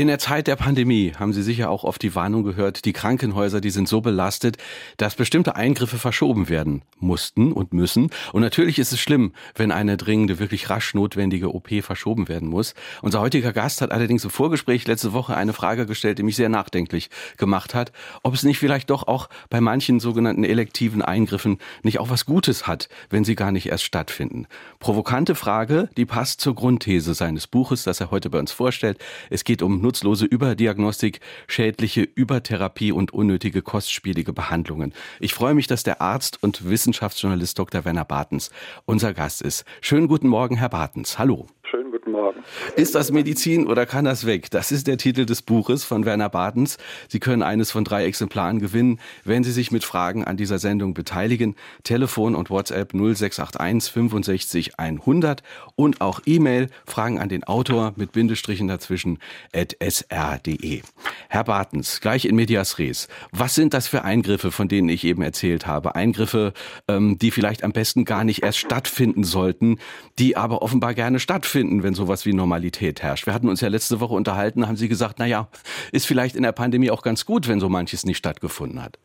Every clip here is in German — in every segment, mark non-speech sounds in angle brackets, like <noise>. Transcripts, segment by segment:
In der Zeit der Pandemie haben Sie sicher auch oft die Warnung gehört, die Krankenhäuser, die sind so belastet, dass bestimmte Eingriffe verschoben werden mussten und müssen. Und natürlich ist es schlimm, wenn eine dringende, wirklich rasch notwendige OP verschoben werden muss. Unser heutiger Gast hat allerdings im Vorgespräch letzte Woche eine Frage gestellt, die mich sehr nachdenklich gemacht hat, ob es nicht vielleicht doch auch bei manchen sogenannten elektiven Eingriffen nicht auch was Gutes hat, wenn sie gar nicht erst stattfinden. Provokante Frage, die passt zur Grundthese seines Buches, das er heute bei uns vorstellt. Es geht um nutzlose Überdiagnostik, schädliche Übertherapie und unnötige kostspielige Behandlungen. Ich freue mich, dass der Arzt und Wissenschaftsjournalist Dr. Werner Bartens unser Gast ist. Schönen guten Morgen, Herr Bartens. Hallo. Schönen guten Morgen. Ist das Medizin oder kann das weg? Das ist der Titel des Buches von Werner Bartens. Sie können eines von drei Exemplaren gewinnen, wenn Sie sich mit Fragen an dieser Sendung beteiligen. Telefon und WhatsApp 0681 65 100 und auch E-Mail Fragen an den Autor mit Bindestrichen dazwischen at sr.de. Herr Bartens, gleich in medias res. Was sind das für Eingriffe, von denen ich eben erzählt habe? Eingriffe, ähm, die vielleicht am besten gar nicht erst stattfinden sollten, die aber offenbar gerne stattfinden finden, wenn sowas wie Normalität herrscht. Wir hatten uns ja letzte Woche unterhalten, haben Sie gesagt, na ja, ist vielleicht in der Pandemie auch ganz gut, wenn so manches nicht stattgefunden hat.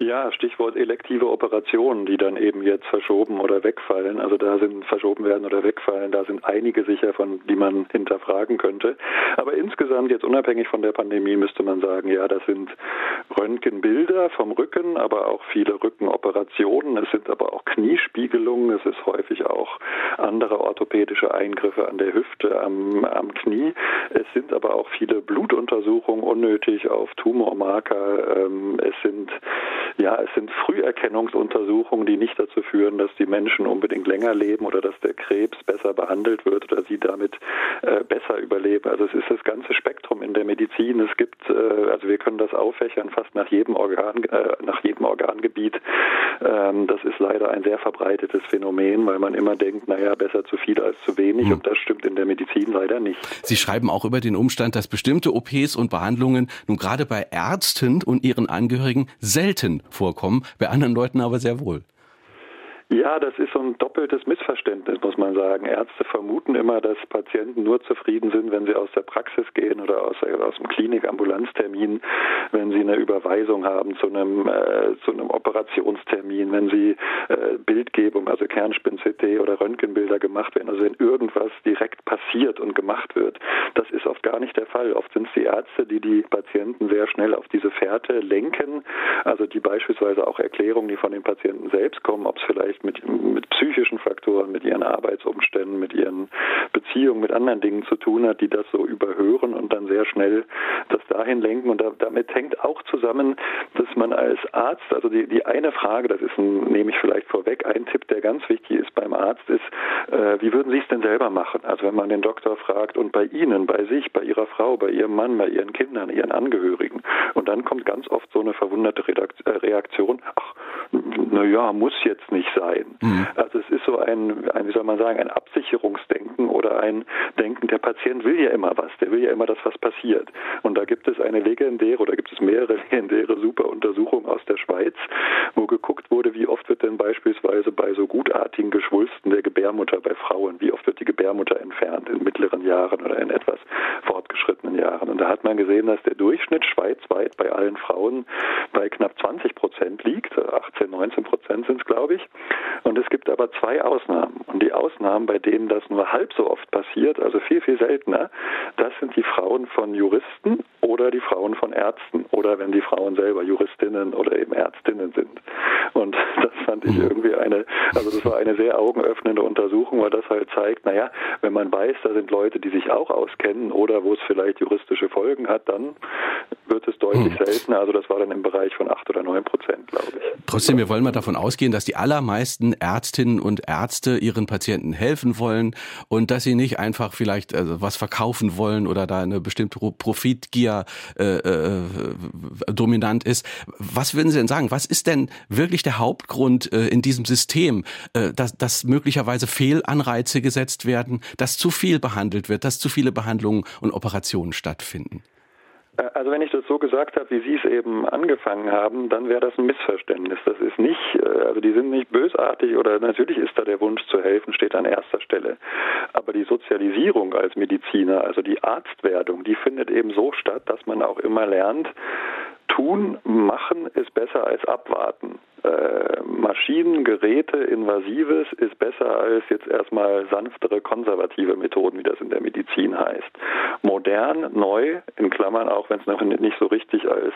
Ja, Stichwort elektive Operationen, die dann eben jetzt verschoben oder wegfallen. Also da sind verschoben werden oder wegfallen, da sind einige sicher, von die man hinterfragen könnte. Aber insgesamt jetzt unabhängig von der Pandemie müsste man sagen, ja, das sind Röntgenbilder vom Rücken, aber auch viele Rückenoperationen. Es sind aber auch Kniespiegelungen. Es ist häufig auch andere orthopädische Eingriffe an der Hüfte, am, am Knie. Es sind aber auch viele Blutuntersuchungen unnötig auf Tumormarker. Ähm, es sind ja, es sind Früherkennungsuntersuchungen, die nicht dazu führen, dass die Menschen unbedingt länger leben oder dass der Krebs besser behandelt wird oder sie damit äh, besser überleben. Also es ist das ganze Spektrum in der Medizin. Es gibt, äh, also wir können das auffächern fast nach jedem Organ, äh, nach jedem Organgebiet. Ähm, das ist leider ein sehr verbreitetes Phänomen, weil man immer denkt, naja, besser zu viel als zu wenig. Hm. Und das stimmt in der Medizin leider nicht. Sie schreiben auch über den Umstand, dass bestimmte OPs und Behandlungen nun gerade bei Ärzten und ihren Angehörigen selten vorkommen, bei anderen Leuten aber sehr wohl. Ja, das ist so ein doppeltes Missverständnis, muss man sagen. Ärzte vermuten immer, dass Patienten nur zufrieden sind, wenn sie aus der Praxis gehen oder aus, aus dem Klinikambulanztermin, wenn sie eine Überweisung haben zu einem, äh, zu einem Operationstermin, wenn sie äh, Bildgebung, also Kernspin-CT oder Röntgenbilder gemacht werden, also wenn irgendwas direkt passiert und gemacht wird. Das ist oft gar nicht der Fall. Oft sind es die Ärzte, die die Patienten sehr schnell auf diese Fährte lenken, also die beispielsweise auch Erklärungen, die von den Patienten selbst kommen, ob es vielleicht vielleicht mit, mit psychischen Faktoren, mit ihren Arbeitsumständen, mit ihren Beziehungen, mit anderen Dingen zu tun hat, die das so überhören und dann sehr schnell das dahin lenken. Und da, damit hängt auch zusammen, dass man als Arzt, also die, die eine Frage, das ist ein, nehme ich vielleicht vorweg, ein Tipp, der ganz wichtig ist beim Arzt, ist, äh, wie würden Sie es denn selber machen? Also wenn man den Doktor fragt und bei Ihnen, bei sich, bei Ihrer Frau, bei Ihrem Mann, bei Ihren Kindern, Ihren Angehörigen. Und dann kommt ganz oft so eine verwunderte äh, Reaktion, ach, naja, muss jetzt nicht sein. Mhm. Also es ist so ein, ein, wie soll man sagen, ein Absicherungsdenken oder ein Denken, der Patient will ja immer was, der will ja immer, dass was passiert. Und da gibt es eine legendäre oder gibt es mehrere <laughs> legendäre super Untersuchungen aus der Schweiz, wo geguckt wurde, wie oft wird denn beispielsweise bei so gutartigen Geschwulsten der Gebärmutter bei Frauen, wie oft wird die Gebärmutter entfernt in mittleren Jahren oder in etwas fortgeschrittenen Jahren. Und da hat man gesehen, dass der Durchschnitt schweizweit bei allen Frauen bei knapp 20 Prozent liegt, 18, 19 Prozent sind es, glaube ich. Und es gibt aber zwei Ausnahmen. Und die Ausnahmen, bei denen das nur halb so oft passiert, also viel, viel seltener, das sind die Frauen von Juristen oder die Frauen von Ärzten oder wenn die Frauen selber Juristinnen oder eben Ärztinnen sind. Und <laughs> das fand ich mhm. irgendwie eine, also das war eine sehr augenöffnende Untersuchung, weil das halt zeigt, naja, wenn man weiß, da sind Leute, die sich auch auskennen oder wo es vielleicht juristische Folgen hat, dann wird es deutlich hm. seltener. Also das war dann im Bereich von acht oder neun Prozent, glaube ich. Trotzdem, wir wollen mal davon ausgehen, dass die allermeisten Ärztinnen und Ärzte ihren Patienten helfen wollen und dass sie nicht einfach vielleicht also was verkaufen wollen oder da eine bestimmte Profitgier äh, äh, dominant ist. Was würden Sie denn sagen? Was ist denn wirklich der Hauptgrund äh, in diesem System, äh, dass, dass möglicherweise Fehlanreize gesetzt werden, dass zu viel behandelt wird, dass zu viele Behandlungen und Operationen stattfinden? Äh, also wenn ich das so gesagt habe, wie Sie es eben angefangen haben, dann wäre das ein Missverständnis. Das ist nicht, äh, also die sind nicht bösartig oder natürlich ist da der Wunsch zu helfen, steht an erster Stelle. Aber die Sozialisierung als Mediziner, also die Arztwerdung, die findet eben so statt, dass man auch immer lernt, tun, machen ist besser als abwarten äh, Maschinen, Geräte, Invasives ist besser als jetzt erstmal sanftere konservative Methoden, wie das in der Medizin heißt. Modern, neu, in Klammern auch, wenn es noch nicht so richtig als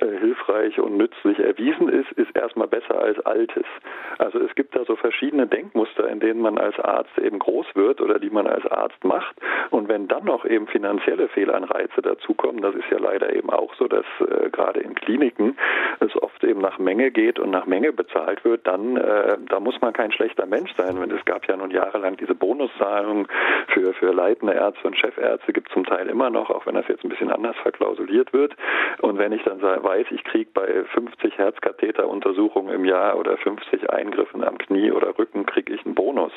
äh, hilfreich und nützlich erwiesen ist, ist erstmal besser als Altes. Also es gibt da so verschiedene Denkmuster, in denen man als Arzt eben groß wird oder die man als Arzt macht. Und wenn dann noch eben finanzielle Fehlanreize dazukommen, das ist ja leider eben auch so, dass äh, gerade in Kliniken es oft eben nach Menge geht und nach Menge bezahlt wird, dann äh, da muss man kein schlechter Mensch sein. es gab ja nun jahrelang diese Bonuszahlungen für, für leitende Ärzte und Chefärzte, gibt es zum Teil immer noch, auch wenn das jetzt ein bisschen anders verklausuliert wird. Und wenn ich dann weiß, ich kriege bei 50 Herzkatheteruntersuchungen im Jahr oder 50 Eingriffen am Knie oder Rücken, kriege ich einen Bonus,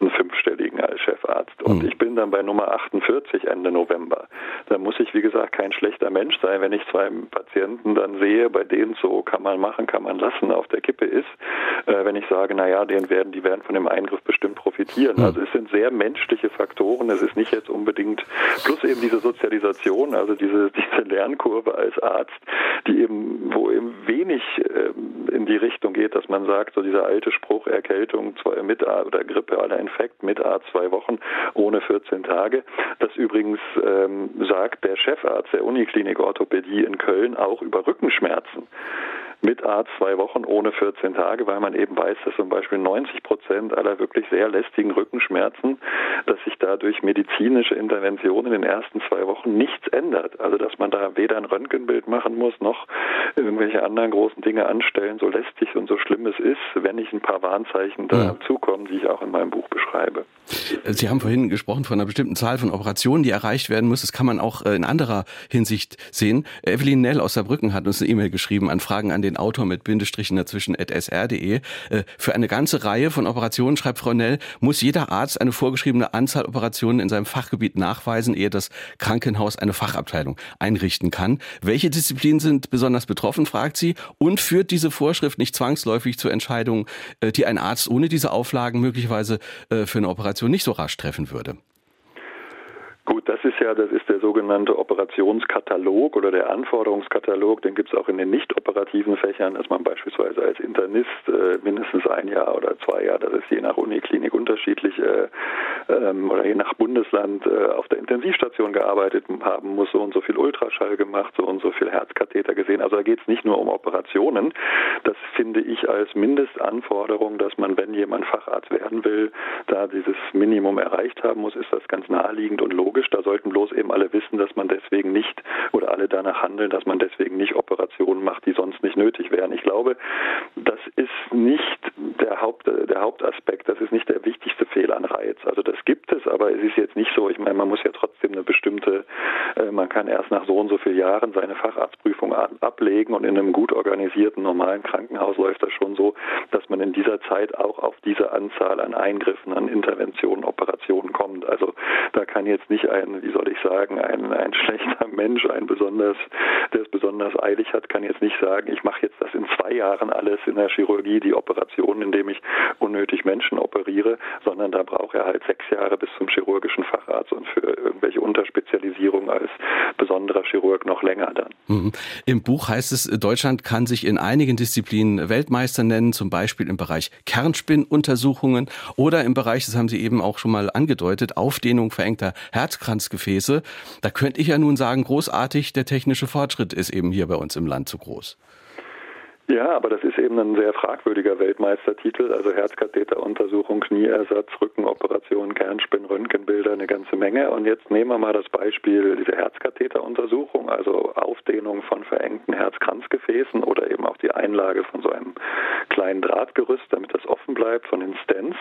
einen fünfstelligen als Chefarzt. Und mhm. ich bin dann bei Nummer 48 Ende November. Da muss ich, wie gesagt, kein schlechter Mensch sein, wenn ich zwei Patienten dann sehe, bei denen so kann man machen, kann man lassen auf der Kippe ist, äh, wenn ich sage, naja, denen werden, die werden von dem Eingriff bestimmt profitieren. Mhm. Also es sind sehr menschliche Faktoren. Es ist nicht jetzt unbedingt, plus eben diese Sozialisation, also diese, <laughs> diese Lernkurve als Arzt, die eben, wo eben wenig ähm, in die Richtung geht, dass man sagt, so dieser alte Spruch, Erkältung zwei, mit oder Grippe aller Infekt mit A zwei Wochen ohne 14 Tage. Das übrigens ähm, sagt der Chefarzt der Uniklinik Orthopädie in Köln auch über Rückenschmerzen mit Arzt zwei Wochen ohne 14 Tage, weil man eben weiß, dass zum Beispiel 90 Prozent aller wirklich sehr lästigen Rückenschmerzen, dass sich dadurch medizinische Interventionen in den ersten zwei Wochen nichts ändert. Also dass man da weder ein Röntgenbild machen muss, noch irgendwelche anderen großen Dinge anstellen, so lästig und so schlimm es ist, wenn nicht ein paar Warnzeichen dazukommen, die ich auch in meinem Buch beschreibe. Sie haben vorhin gesprochen von einer bestimmten Zahl von Operationen, die erreicht werden muss. Das kann man auch äh, in anderer Hinsicht sehen. Evelyn Nell aus Saarbrücken hat uns eine E-Mail geschrieben an Fragen an den Autor mit Bindestrichen dazwischen at sr.de. Äh, für eine ganze Reihe von Operationen, schreibt Frau Nell, muss jeder Arzt eine vorgeschriebene Anzahl Operationen in seinem Fachgebiet nachweisen, ehe das Krankenhaus eine Fachabteilung einrichten kann. Welche Disziplinen sind besonders betroffen, fragt sie, und führt diese Vorschrift nicht zwangsläufig zu Entscheidungen, äh, die ein Arzt ohne diese Auflagen möglicherweise für eine Operation nicht so rasch treffen würde. Gut, das ist ja, das ist der sogenannte Operationskatalog oder der Anforderungskatalog. Den gibt es auch in den nicht operativen Fächern, dass man beispielsweise als Internist äh, mindestens ein Jahr oder zwei Jahre, das ist je nach Uniklinik unterschiedlich äh, ähm, oder je nach Bundesland äh, auf der Intensivstation gearbeitet haben muss, so und so viel Ultraschall gemacht, so und so viel Herzkatheter gesehen. Also da geht es nicht nur um Operationen. Das finde ich als Mindestanforderung, dass man, wenn jemand Facharzt werden will, da dieses Minimum erreicht haben muss, ist das ganz naheliegend und logisch logisch. Da sollten bloß eben alle wissen, dass man deswegen nicht oder alle danach handeln, dass man deswegen nicht Operationen macht, die sonst nicht nötig wären. Ich glaube, das ist nicht der, Haupt, der Hauptaspekt, das ist nicht der wichtigste Fehlanreiz. Also das gibt es, aber es ist jetzt nicht so. Ich meine, man muss ja trotzdem eine bestimmte, äh, man kann erst nach so und so vielen Jahren seine Facharztprüfung ablegen und in einem gut organisierten normalen Krankenhaus läuft das schon so, dass man in dieser Zeit auch auf diese Anzahl an Eingriffen, an Interventionen, Operationen kommt. Also da kann jetzt nicht ein, wie soll ich sagen, ein, ein schlechter Mensch, ein besonders, der es besonders eilig hat, kann jetzt nicht sagen, ich mache jetzt das in zwei Jahren alles in der Chirurgie, die Operation, indem ich unnötig Menschen operiere, sondern da braucht er halt sechs Jahre bis zum chirurgischen Facharzt und für irgendwelche Unterspezialisierung als besonderer Chirurg noch länger dann. Mhm. Im Buch heißt es, Deutschland kann sich in einigen Disziplinen Weltmeister nennen, zum Beispiel im Bereich Kernspinnuntersuchungen oder im Bereich, das haben Sie eben auch schon mal angedeutet, Aufdehnung verengter Herz Herzkranzgefäße. Da könnte ich ja nun sagen, großartig, der technische Fortschritt ist eben hier bei uns im Land zu groß. Ja, aber das ist eben ein sehr fragwürdiger Weltmeistertitel. Also Herzkatheteruntersuchung, Knieersatz, Rückenoperation, Kernspin, Röntgenbilder, eine ganze Menge. Und jetzt nehmen wir mal das Beispiel diese Herzkatheteruntersuchung, also Aufdehnung von verengten Herzkranzgefäßen oder eben auch die Einlage von so einem kleinen Drahtgerüst, damit das offen bleibt, von den Stents.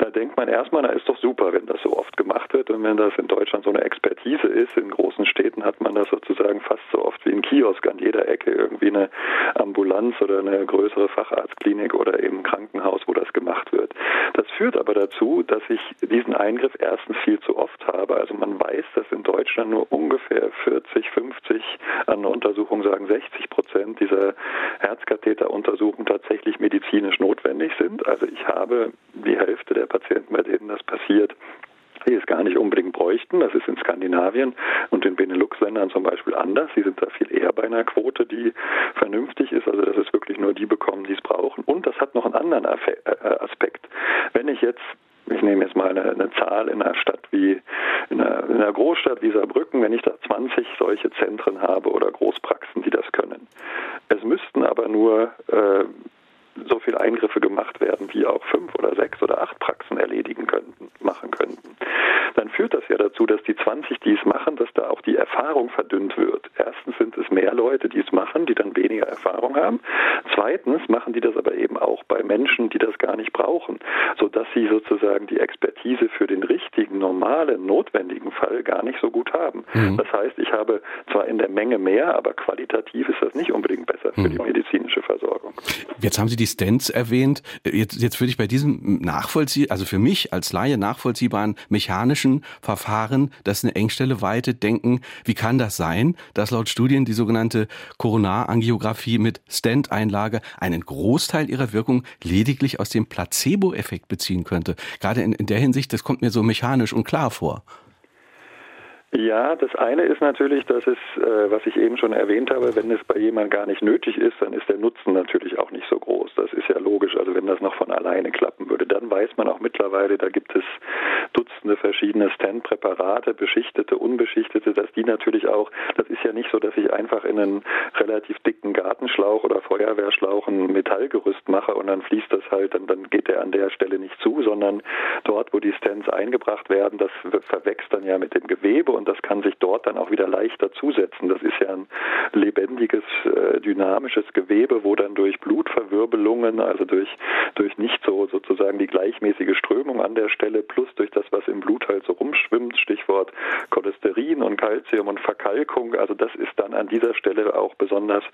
Da denkt man erstmal, na ist doch super, wenn das so oft gemacht wird und wenn das in Deutschland so eine Expertise ist. In großen Städten hat man das sozusagen fast so oft wie ein Kiosk an jeder Ecke irgendwie eine Ambulanz oder eine größere Facharztklinik oder eben Krankenhaus, wo das gemacht wird. Das führt aber dazu, dass ich diesen Eingriff erstens viel zu oft habe. Also man weiß, dass in Deutschland nur ungefähr 40, 50 an Untersuchungen sagen 60 Prozent dieser Herzkatheteruntersuchungen tatsächlich medizinisch notwendig sind. Also ich habe die Hälfte der Patienten, bei denen das passiert, die es gar nicht unbedingt bräuchten. Das ist in Skandinavien und in Benelux-Ländern zum Beispiel anders. Sie sind da viel eher bei einer Quote, die vernünftig ist. Also dass es wirklich nur die bekommen, die es brauchen. Und das hat noch einen anderen äh, Aspekt. Wenn ich jetzt ich nehme jetzt mal eine, eine, Zahl in einer Stadt wie in einer, in einer, Großstadt wie Saarbrücken, wenn ich da 20 solche Zentren habe oder Großpraxen, die das können. Es müssten aber nur äh, so viele Eingriffe gemacht werden, wie auch fünf oder sechs oder acht Praxen erledigen könnten, machen könnten. Dann führt das ja dazu, dass die 20, die es machen, dass da auch die Erfahrung verdünnt wird. Erstens sind es mehr Leute, die es machen, die dann weniger Erfahrung haben. Zweitens machen die das aber eben auch bei Menschen, die das gar nicht brauchen, sodass sie sozusagen die Expertise für den richtigen, normalen, notwendigen Fall gar nicht so gut haben. Mhm. Das heißt, ich habe zwar in der Menge mehr, aber qualitativ ist das nicht unbedingt für mhm. die medizinische Versorgung. Jetzt haben Sie die Stents erwähnt. Jetzt, jetzt würde ich bei diesem nachvollziehen, also für mich als Laie nachvollziehbaren mechanischen Verfahren, das eine Engstelle weitet, denken, wie kann das sein, dass laut Studien die sogenannte Koronarangiographie mit Stent-Einlage einen Großteil ihrer Wirkung lediglich aus dem Placebo-Effekt beziehen könnte. Gerade in, in der Hinsicht, das kommt mir so mechanisch und klar vor. Ja, das eine ist natürlich, dass es, äh, was ich eben schon erwähnt habe, wenn es bei jemandem gar nicht nötig ist, dann ist der Nutzen natürlich auch nicht so groß. Das ist ja logisch. Also wenn das noch von alleine klappen würde, dann weiß man auch mittlerweile, da gibt es Dutzende verschiedene Stent-Präparate, beschichtete, unbeschichtete, dass die natürlich auch, das ist ja nicht so, dass ich einfach in einen relativ dicken Gartenschlauch oder Feuerwehrschlauch ein Metallgerüst mache und dann fließt das halt, dann, dann geht der an der Stelle nicht zu, sondern dort, wo die Stents eingebracht werden, das verwächst dann ja mit dem Gewebe und das kann sich dort dann auch wieder leichter zusetzen. Das ist ja ein lebendiges, äh, dynamisches Gewebe, wo dann durch Blutverwirbelungen, also durch, durch nicht so sozusagen die gleichmäßige Strömung an der Stelle, plus durch das, was im Blut halt so rumschwimmt, Stichwort Cholesterin und Calcium und Verkalkung, also das ist dann an dieser Stelle auch besonders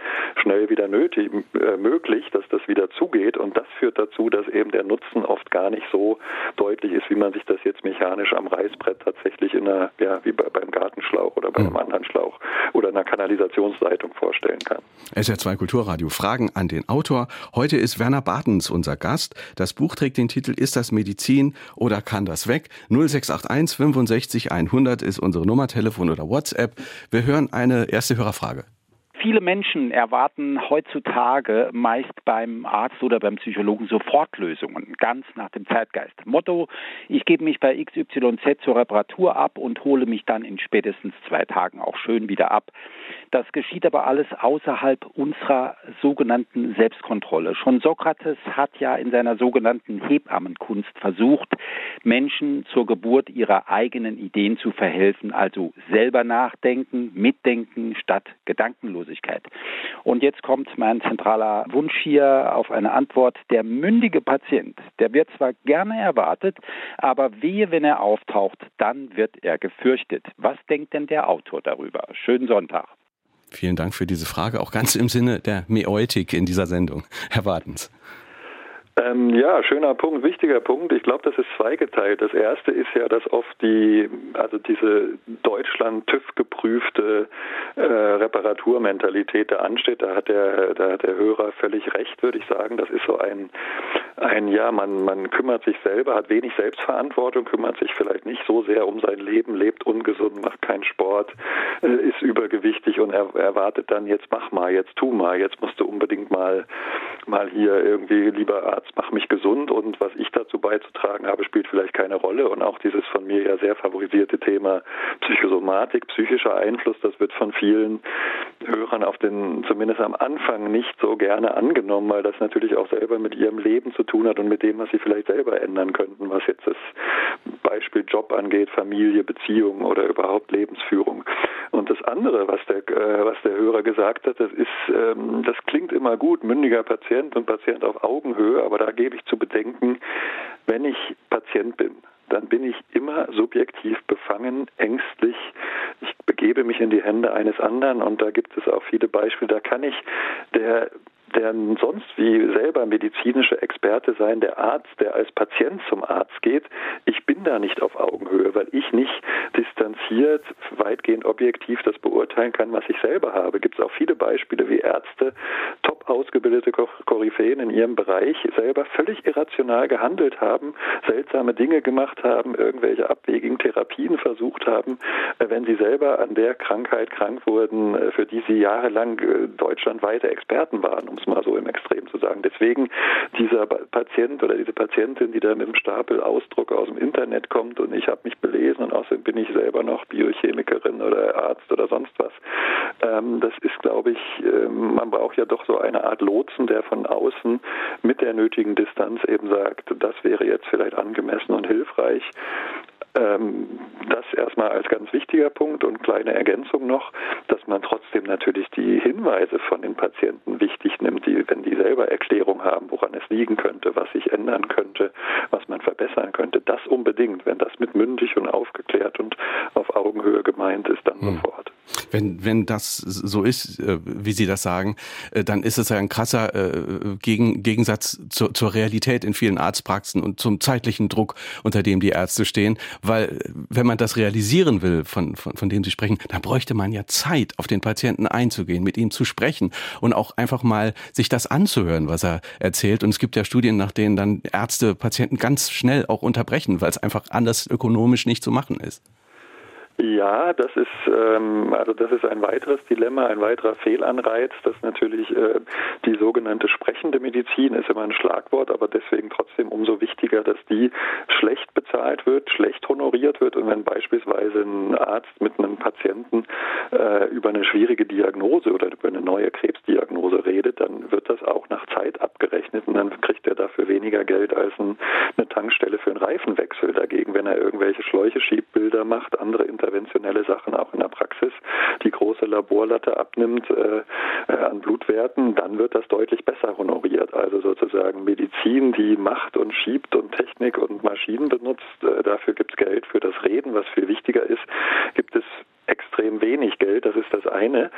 schnell wieder nötig, äh, möglich, dass das wieder zugeht und das führt dazu, dass eben der Nutzen oft gar nicht so deutlich ist, wie man sich das jetzt mechanisch am Reißbrett tatsächlich in einer, ja, wie bei, beim Gartenschlauch oder bei einem hm. anderen Schlauch oder einer Kanalisationsleitung vorstellen kann. SR2 Kulturradio. Fragen an den Autor. Heute ist Werner Bartens unser Gast. Das Buch trägt den Titel Ist das Medizin oder kann das weg? 0681 65 100 ist unsere Nummer, Telefon oder WhatsApp. Wir hören eine erste Hörerfrage. Viele Menschen erwarten heutzutage meist beim Arzt oder beim Psychologen Sofortlösungen, ganz nach dem Zeitgeist. Motto, ich gebe mich bei XYZ zur Reparatur ab und hole mich dann in spätestens zwei Tagen auch schön wieder ab. Das geschieht aber alles außerhalb unserer sogenannten Selbstkontrolle. Schon Sokrates hat ja in seiner sogenannten Hebammenkunst versucht, Menschen zur Geburt ihrer eigenen Ideen zu verhelfen, also selber nachdenken, mitdenken statt Gedankenlosigkeit. Öffentlichkeit. Und jetzt kommt mein zentraler Wunsch hier auf eine Antwort. Der mündige Patient, der wird zwar gerne erwartet, aber wehe, wenn er auftaucht, dann wird er gefürchtet. Was denkt denn der Autor darüber? Schönen Sonntag. Vielen Dank für diese Frage, auch ganz im Sinne der Meotik in dieser Sendung. Herr Wartens. Ähm, ja, schöner Punkt, wichtiger Punkt. Ich glaube, das ist zweigeteilt. Das erste ist ja, dass oft die, also diese Deutschland TÜV geprüfte äh, Reparaturmentalität da ansteht. Da hat der, da hat der Hörer völlig recht, würde ich sagen. Das ist so ein, ein ja, man, man kümmert sich selber, hat wenig Selbstverantwortung, kümmert sich vielleicht nicht so sehr um sein Leben, lebt ungesund, macht keinen Sport, äh, ist übergewichtig und er, erwartet dann jetzt mach mal, jetzt tu mal, jetzt musst du unbedingt mal, mal hier irgendwie lieber Arzt mach mich gesund und was ich dazu beizutragen habe, spielt vielleicht keine Rolle. Und auch dieses von mir ja sehr favorisierte Thema Psychosomatik, psychischer Einfluss, das wird von vielen Hörern auf den, zumindest am Anfang nicht so gerne angenommen, weil das natürlich auch selber mit ihrem Leben zu tun hat und mit dem, was sie vielleicht selber ändern könnten, was jetzt das Beispiel Job angeht, Familie, Beziehung oder überhaupt Lebensführung. Und das andere, was der, äh, was der Hörer gesagt hat, das ist, ähm, das klingt immer gut, mündiger Patient und Patient auf Augenhöhe, aber da gebe ich zu bedenken, wenn ich Patient bin, dann bin ich immer subjektiv befangen, ängstlich. Ich begebe mich in die Hände eines anderen und da gibt es auch viele Beispiele. Da kann ich der der sonst wie selber medizinische Experte sein, der Arzt, der als Patient zum Arzt geht. Ich bin da nicht auf Augenhöhe, weil ich nicht distanziert, weitgehend objektiv das beurteilen kann, was ich selber habe. Gibt es auch viele Beispiele, wie Ärzte, top ausgebildete Koryphäen in ihrem Bereich, selber völlig irrational gehandelt haben, seltsame Dinge gemacht haben, irgendwelche abwegigen Therapien versucht haben, äh, wenn sie selber an der Krankheit krank wurden, äh, für die sie jahrelang äh, deutschlandweite Experten waren, um es mal so im Extrem zu sagen. Deswegen dieser Patient oder diese Patientin, die da mit dem Stapel Ausdruck aus dem Internet kommt und ich habe mich belesen und außerdem bin ich selber noch Biochemikerin oder Arzt oder sonst was. Ähm, das ist, glaube ich, ähm, man braucht ja doch so eine Art Lotsen, der von außen mit der nötigen Distanz eben sagt, das wäre jetzt vielleicht angemessen und hilfreich. Ähm, das erstmal als ganz wichtiger Punkt und kleine Ergänzung noch, dass man trotzdem natürlich die Hinweise von den Patienten wichtig nimmt, die, wenn die selber Erklärung haben, woran es liegen könnte, was sich ändern könnte, was man verbessern könnte. Das unbedingt, wenn das mit mündig und aufgeklärt und auf Augenhöhe gemeint ist, dann hm. sofort. Wenn, wenn das so ist, äh, wie Sie das sagen, äh, dann ist es ja ein krasser äh, Gegensatz zur, zur Realität in vielen Arztpraxen und zum zeitlichen Druck, unter dem die Ärzte stehen. Weil wenn man das realisieren will, von, von, von dem Sie sprechen, dann bräuchte man ja Zeit, auf den Patienten einzugehen, mit ihm zu sprechen und auch einfach mal sich das anzuhören, was er erzählt. Und es gibt ja Studien, nach denen dann Ärzte Patienten ganz schnell auch unterbrechen, weil es einfach anders ökonomisch nicht zu machen ist. Ja, das ist ähm, also das ist ein weiteres Dilemma, ein weiterer Fehlanreiz, dass natürlich äh, die sogenannte sprechende Medizin ist immer ein Schlagwort, aber deswegen trotzdem umso wichtiger, dass die schlecht bezahlt wird, schlecht honoriert wird und wenn beispielsweise ein Arzt mit einem Patienten äh, über eine schwierige Diagnose oder über eine neue Krebsdiagnose redet, dann wird das auch nach Zeit abgerechnet und dann kriegt er dafür weniger Geld als ein, eine Tankstelle für einen Reifenwechsel. Dagegen, wenn er irgendwelche Schläuche schiebt, Bilder macht, andere Inter interventionelle Sachen auch in der Praxis die große Laborlatte abnimmt äh, äh, an Blutwerten, dann wird das deutlich besser honoriert. Also sozusagen Medizin, die macht und schiebt und Technik und Maschinen benutzt, äh, dafür gibt es Geld für das Reden, was viel wichtiger ist, gibt es extrem wenig Geld, das ist das eine.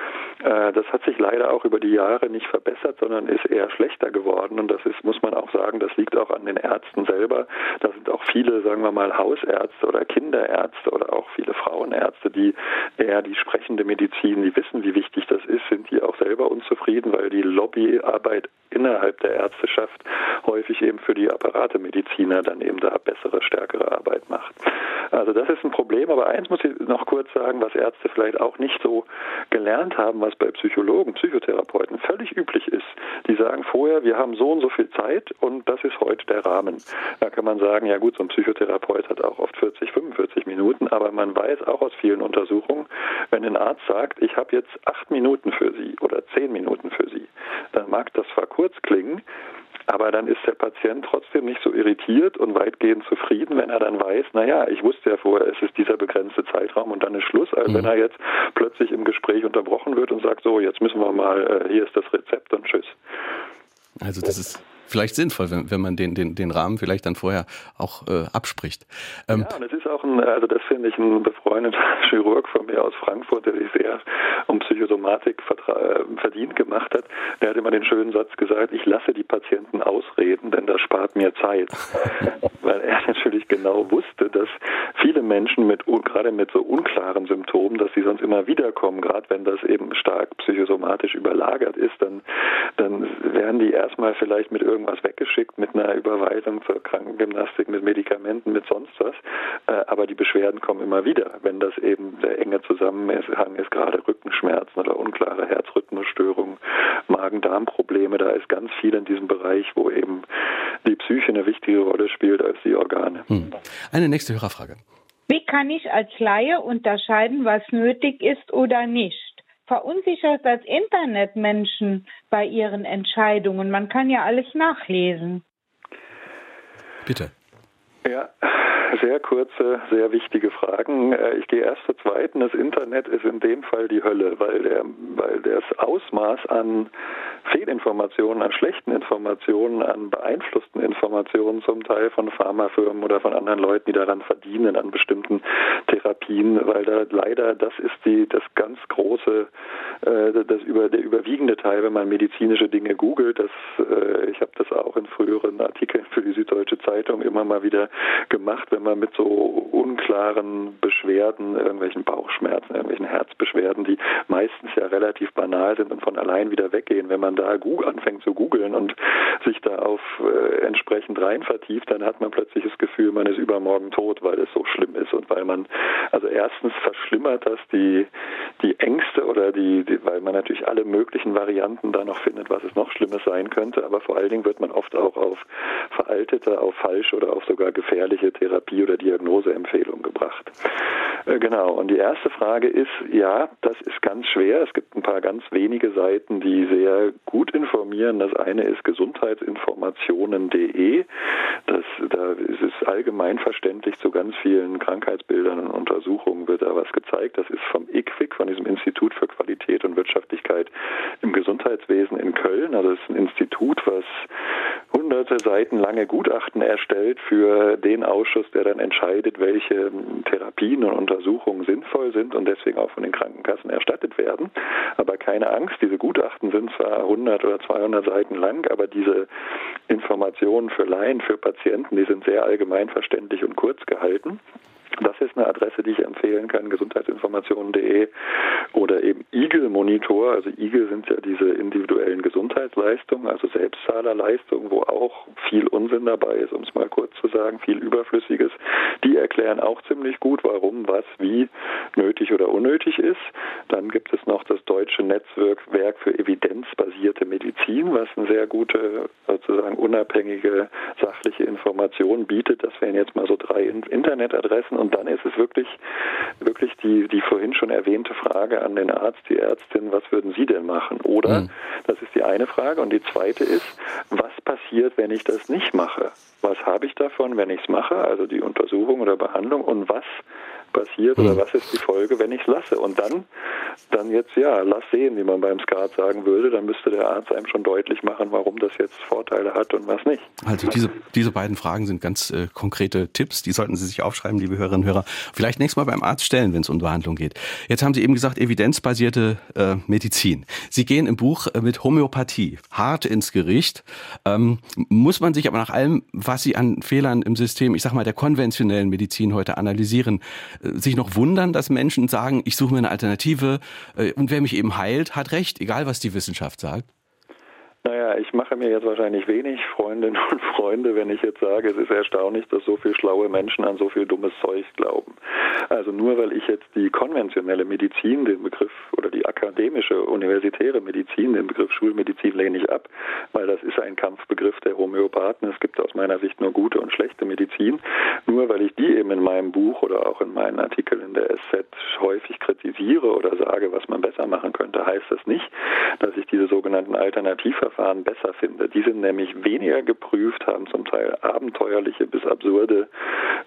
Äh, das hat sich leider auch über die Jahre nicht verbessert, sondern ist eher schlechter geworden. Und das ist, muss man auch sagen, das liegt auch an den Ärzten selber. Da sind auch viele, sagen wir mal, Hausärzte oder Kinderärzte oder auch viele Frauenärzte, die eher die sprechende Medizin, die wissen, wie wichtig das ist, sind die auch selber unzufrieden, weil die Lobbyarbeit innerhalb der Ärzteschaft häufig eben für die Apparatemediziner dann eben da bessere, stärkere Arbeit macht. Das ist ein Problem, aber eins muss ich noch kurz sagen, was Ärzte vielleicht auch nicht so gelernt haben, was bei Psychologen, Psychotherapeuten völlig üblich ist. Die sagen vorher, wir haben so und so viel Zeit und das ist heute der Rahmen. Da kann man sagen, ja gut, so ein Psychotherapeut hat auch oft 40, 45 Minuten, aber man weiß auch aus vielen Untersuchungen, wenn ein Arzt sagt, ich habe jetzt acht Minuten für Sie oder zehn Minuten für Sie, dann mag das zwar kurz klingen, aber dann ist der Patient trotzdem nicht so irritiert und weitgehend zufrieden, wenn er dann weiß, naja, ich wusste ja vorher, es ist dieser begrenzte Zeitraum und dann ist Schluss, als mhm. wenn er jetzt plötzlich im Gespräch unterbrochen wird und sagt, so, jetzt müssen wir mal, äh, hier ist das Rezept und tschüss. Also das ist vielleicht sinnvoll, wenn, wenn man den, den, den Rahmen vielleicht dann vorher auch äh, abspricht. Ähm, ja, und es ist auch ein, also das finde ich ein befreundeter <laughs> Chirurg von mir aus Frankfurt, der sich sehr um Psychosomatik äh, verdient gemacht hat. Der hat immer den schönen Satz gesagt, ich lasse die Patienten ausreden, denn das spart mir Zeit. <laughs> Weil er natürlich genau wusste, dass viele Menschen mit gerade mit so unklaren Symptomen, dass sie sonst immer wiederkommen, gerade wenn das eben stark psychosomatisch überlagert ist, dann, dann werden die erstmal vielleicht mit irgendwas weggeschickt, mit einer Überweisung zur Krankengymnastik, mit Medikamenten, mit sonst was. Äh, aber die Beschwerden kommen immer wieder, wenn das eben der enge Zusammenhang ist, gerade Rückenschmerzen oder unklare Herzrhythmusstörungen, Magen-Darm-Probleme. Da ist ganz viel in diesem Bereich, wo eben die Psyche eine wichtige Rolle spielt als die Organe. Hm. Eine nächste Hörerfrage. Wie kann ich als Laie unterscheiden, was nötig ist oder nicht? Verunsichert das Internet Menschen bei ihren Entscheidungen? Man kann ja alles nachlesen. Bitte. Ja, sehr kurze, sehr wichtige Fragen. Äh, ich gehe erst zur zweiten. Das Internet ist in dem Fall die Hölle, weil der, weil das Ausmaß an Fehlinformationen, an schlechten Informationen, an beeinflussten Informationen zum Teil von Pharmafirmen oder von anderen Leuten, die daran verdienen, an bestimmten Therapien, weil da leider das ist die das ganz große, äh, das über der überwiegende Teil, wenn man medizinische Dinge googelt, das äh, ich habe das auch in früheren Artikeln für die Süddeutsche Zeitung immer mal wieder gemacht, wenn man mit so unklaren Beschwerden, irgendwelchen Bauchschmerzen, irgendwelchen Herzbeschwerden, die meistens ja relativ banal sind und von allein wieder weggehen, wenn man da anfängt zu googeln und sich da auf äh, entsprechend rein vertieft, dann hat man plötzlich das Gefühl, man ist übermorgen tot, weil es so schlimm ist und weil man, also erstens verschlimmert das die, die Ängste oder die, die, weil man natürlich alle möglichen Varianten da noch findet, was es noch Schlimmes sein könnte, aber vor allen Dingen wird man oft auch auf veraltete, auf falsche oder auf sogar gefährliche Therapie- oder Diagnoseempfehlungen gebracht. Äh, genau, und die erste Frage ist, ja, das ist ganz schwer. Es gibt ein paar ganz wenige Seiten, die sehr gut informieren. Das eine ist gesundheitsinformationen.de. Da ist es allgemein verständlich zu ganz vielen Krankheitsbildern und Untersuchungen wird da was gezeigt. Das ist vom IQWIC, von diesem Institut für Qualität und Wirtschaftlichkeit im Gesundheitswesen in Köln. Also es ist ein Institut, was hunderte Seiten lange Gutachten erstellt für den Ausschuss, der dann entscheidet, welche Therapien und Untersuchungen sinnvoll sind und deswegen auch von den Krankenkassen erstattet werden. Aber keine Angst, diese Gutachten sind zwar 100 oder 200 Seiten lang, aber diese Informationen für Laien, für Patienten, die sind sehr allgemein verständlich und kurz gehalten. Das ist eine Adresse, die ich empfehlen kann, gesundheitsinformationen.de oder eben Eagle Monitor. Also Eagle sind ja diese individuellen Gesundheitsleistungen, also Selbstzahlerleistungen, wo auch viel Unsinn dabei ist, um es mal kurz zu sagen, viel Überflüssiges. Die erklären auch ziemlich gut, warum, was, wie nötig oder unnötig ist. Dann gibt es noch das deutsche Netzwerk für evidenzbasierte Medizin, was eine sehr gute, sozusagen unabhängige, sachliche Information bietet. Das wären jetzt mal so drei Internetadressen und dann ist es wirklich, wirklich die, die vorhin schon erwähnte Frage an den Arzt, die Ärztin, was würden Sie denn machen? Oder, mhm. das ist die eine Frage. Und die zweite ist, was passiert, wenn ich das nicht mache? Was habe ich davon, wenn ich es mache, also die Untersuchung oder Behandlung? Und was passiert oder hm. was ist die Folge, wenn ich es lasse. Und dann, dann jetzt, ja, lass sehen, wie man beim Skat sagen würde, dann müsste der Arzt einem schon deutlich machen, warum das jetzt Vorteile hat und was nicht. Also diese, diese beiden Fragen sind ganz äh, konkrete Tipps, die sollten Sie sich aufschreiben, liebe Hörerinnen und Hörer. Vielleicht nächstes Mal beim Arzt stellen, wenn es um Behandlung geht. Jetzt haben Sie eben gesagt, evidenzbasierte äh, Medizin. Sie gehen im Buch äh, mit Homöopathie hart ins Gericht. Ähm, muss man sich aber nach allem, was Sie an Fehlern im System, ich sag mal, der konventionellen Medizin heute analysieren, sich noch wundern, dass Menschen sagen, ich suche mir eine Alternative äh, und wer mich eben heilt, hat recht, egal was die Wissenschaft sagt? Naja, ich mache mir jetzt wahrscheinlich wenig Freundinnen <laughs> und Freunde, wenn ich jetzt sage, es ist erstaunlich, dass so viele schlaue Menschen an so viel dummes Zeug glauben. Also nur weil ich jetzt die konventionelle Medizin, den Begriff oder die akademische universitäre Medizin, den Begriff Schulmedizin lehne ich ab, weil das ist ein Kampfbegriff der Homöopathen. Es gibt aus meiner Sicht nur gute und schlechte Medizin. Nur weil ich die eben in meinem Buch oder auch in meinen Artikeln in der SZ häufig kritisiere oder sage, was man besser machen könnte, heißt das nicht, dass ich diese sogenannten Alternativverfahren Verfahren besser finde. Die sind nämlich weniger geprüft, haben zum Teil abenteuerliche bis absurde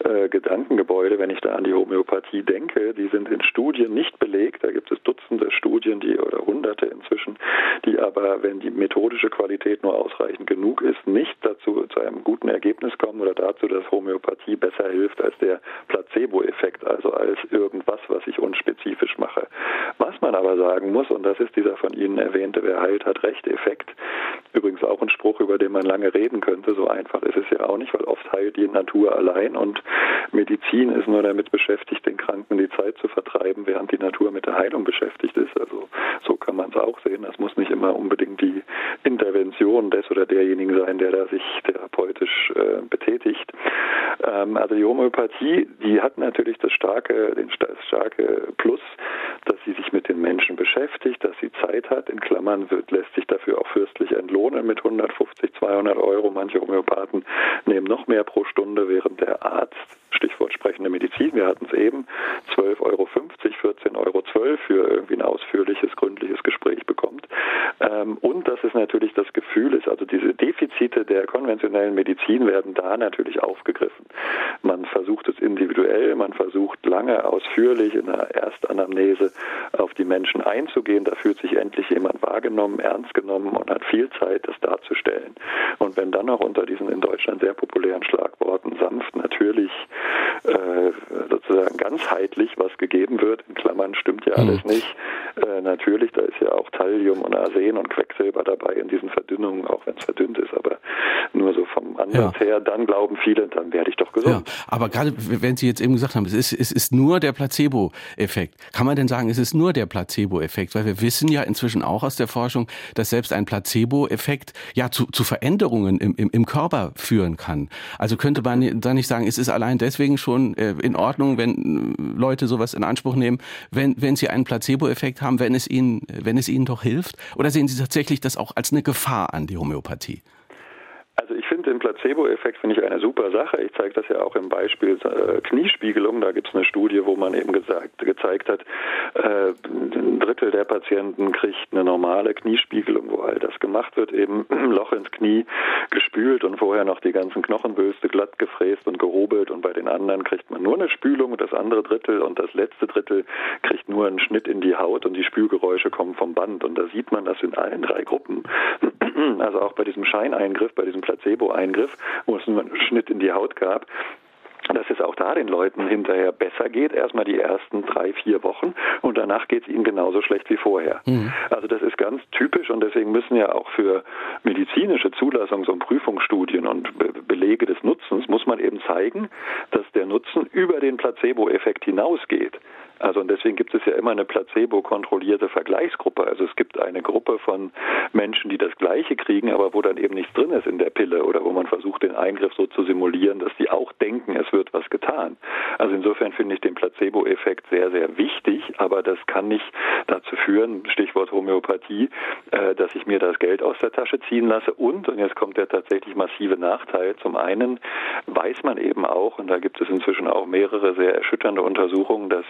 äh, Gedankengebäude. Wenn ich da an die Homöopathie denke, die sind in Studien nicht belegt. Da gibt es Dutzende Studien, die oder Hunderte inzwischen, die aber, wenn die methodische Qualität nur ausreichend genug ist, nicht dazu zu einem guten Ergebnis kommen oder dazu, dass Homöopathie besser hilft als der Placebo-Effekt, also als irgendwas, was ich unspezifisch mache. Was man aber sagen muss, und das ist dieser von Ihnen erwähnte, wer heilt, hat Recht Effekt, Übrigens auch ein Spruch, über den man lange reden könnte. So einfach ist es ja auch nicht, weil oft heilt die Natur allein und Medizin ist nur damit beschäftigt, den Kranken die Zeit zu vertreiben, während die Natur mit der Heilung beschäftigt ist. Also so kann man es auch sehen. Das muss nicht immer unbedingt die Intervention des oder derjenigen sein, der da sich therapeutisch äh, betätigt. Ähm, also die Homöopathie, die hat natürlich das starke, den, das starke Plus, dass sie sich mit den Menschen beschäftigt, dass sie Zeit hat. In Klammern wird, lässt sich dafür auch fürstlich entlohnen mit 150, 200 Euro. Manche Homöopathen nehmen noch mehr pro Stunde, während der Arzt Stichwort sprechende Medizin. Wir hatten es eben, 12,50 Euro, 14,12 Euro für irgendwie ein ausführliches, gründliches Gespräch bekommt. Ähm, und dass es natürlich das Gefühl ist, also diese Defizite der konventionellen Medizin werden da natürlich aufgegriffen. Man versucht es individuell, man versucht lange ausführlich in einer Erstanamnese auf die Menschen einzugehen. Da fühlt sich endlich jemand wahrgenommen, ernst genommen und hat viel Zeit, das darzustellen. Und wenn dann noch unter diesen in Deutschland sehr populären Schlagworten sanft, natürlich, äh, sozusagen ganzheitlich was gegeben wird, in Klammern stimmt ja alles mhm. nicht, äh, natürlich, da ist ja auch Thallium und Arsen und Quecksilber dabei in diesen Verdünnungen, auch wenn es verdünnt ist, aber nur so vom Ansatz ja. her, dann glauben viele, dann werde ich doch gesund. Ja, aber gerade wenn Sie jetzt eben gesagt haben, es ist, es ist nur der Placebo-Effekt. Kann man denn sagen, es ist nur der Placebo-Effekt? Weil wir wissen ja inzwischen auch aus der Forschung, dass selbst ein Placebo-Effekt ja zu, zu Veränderungen im, im, im Körper führen kann. Also könnte man da nicht sagen, es ist allein deswegen schon äh, in Ordnung, wenn Leute sowas in Anspruch nehmen, wenn, wenn sie einen Placebo-Effekt haben, wenn es ihnen, wenn es ihnen doch hilft? Oder sehen Sie tatsächlich das auch als eine Gefahr an, die Homöopathie? Also ich finde den Placebo-Effekt finde ich eine super Sache. Ich zeige das ja auch im Beispiel äh, Kniespiegelung. Da gibt es eine Studie, wo man eben gesagt, gezeigt hat, äh, ein Drittel der Patienten kriegt eine normale Kniespiegelung, wo all das gemacht wird, eben ein <clears throat> Loch ins Knie gespült und vorher noch die ganzen Knochenwülste glatt gefräst und gehobelt und bei den anderen kriegt man nur eine Spülung und das andere Drittel und das letzte Drittel kriegt nur einen Schnitt in die Haut und die Spülgeräusche kommen vom Band und da sieht man das in allen drei Gruppen. <clears throat> Also auch bei diesem Scheineingriff, bei diesem Placebo-Eingriff, wo es einen Schnitt in die Haut gab, dass es auch da den Leuten hinterher besser geht, erstmal die ersten drei, vier Wochen und danach geht es ihnen genauso schlecht wie vorher. Mhm. Also das ist ganz typisch und deswegen müssen ja auch für medizinische Zulassungs- und Prüfungsstudien und Be Belege des Nutzens muss man eben zeigen, dass der Nutzen über den Placebo-Effekt hinausgeht. Also und deswegen gibt es ja immer eine placebo-kontrollierte Vergleichsgruppe. Also es gibt eine Gruppe von Menschen, die das Gleiche kriegen, aber wo dann eben nichts drin ist in der Pille oder wo man versucht, den Eingriff so zu simulieren, dass die auch denken, es wird was getan. Also insofern finde ich den Placebo-Effekt sehr, sehr wichtig, aber das kann nicht dazu führen, Stichwort Homöopathie, äh, dass ich mir das Geld aus der Tasche ziehen lasse. Und, und jetzt kommt der tatsächlich massive Nachteil, zum einen weiß man eben auch, und da gibt es inzwischen auch mehrere sehr erschütternde Untersuchungen, dass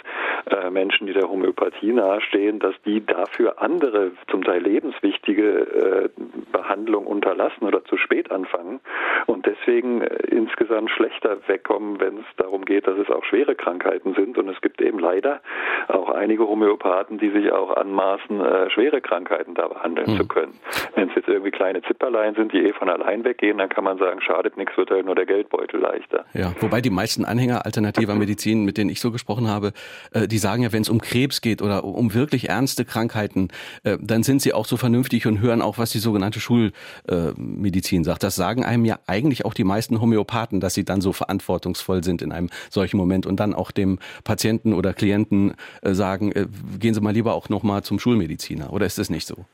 äh, Menschen, die der Homöopathie nahestehen, dass die dafür andere, zum Teil lebenswichtige äh, Behandlung unterlassen oder zu spät anfangen und deswegen äh, insgesamt schlechter wegkommen, wenn es darum geht, dass es auch schwere Krankheiten sind. Und es gibt eben leider auch einige Homöopathen, die sich auch anmaßen, äh, schwere Krankheiten da behandeln mhm. zu können. Wenn es jetzt irgendwie kleine Zipperlein sind, die eh von allein weggehen, dann kann man sagen, schadet nichts, wird halt nur der Geldbeutel leichter. Ja, wobei die meisten Anhänger alternativer <laughs> Medizin, mit denen ich so gesprochen habe, äh, die sagen ja, wenn es um Krebs geht oder um wirklich ernste Krankheiten, äh, dann sind sie auch so vernünftig und hören auch, was die sogenannte Schulmedizin sagt. Das sagen einem ja eigentlich auch die meisten Homöopathen, dass sie dann so verantwortungsvoll sind in einem solchen Moment und dann auch dem Patienten oder Klienten äh, sagen, äh, gehen Sie mal lieber auch noch mal zum Schulmediziner. Oder ist das nicht so?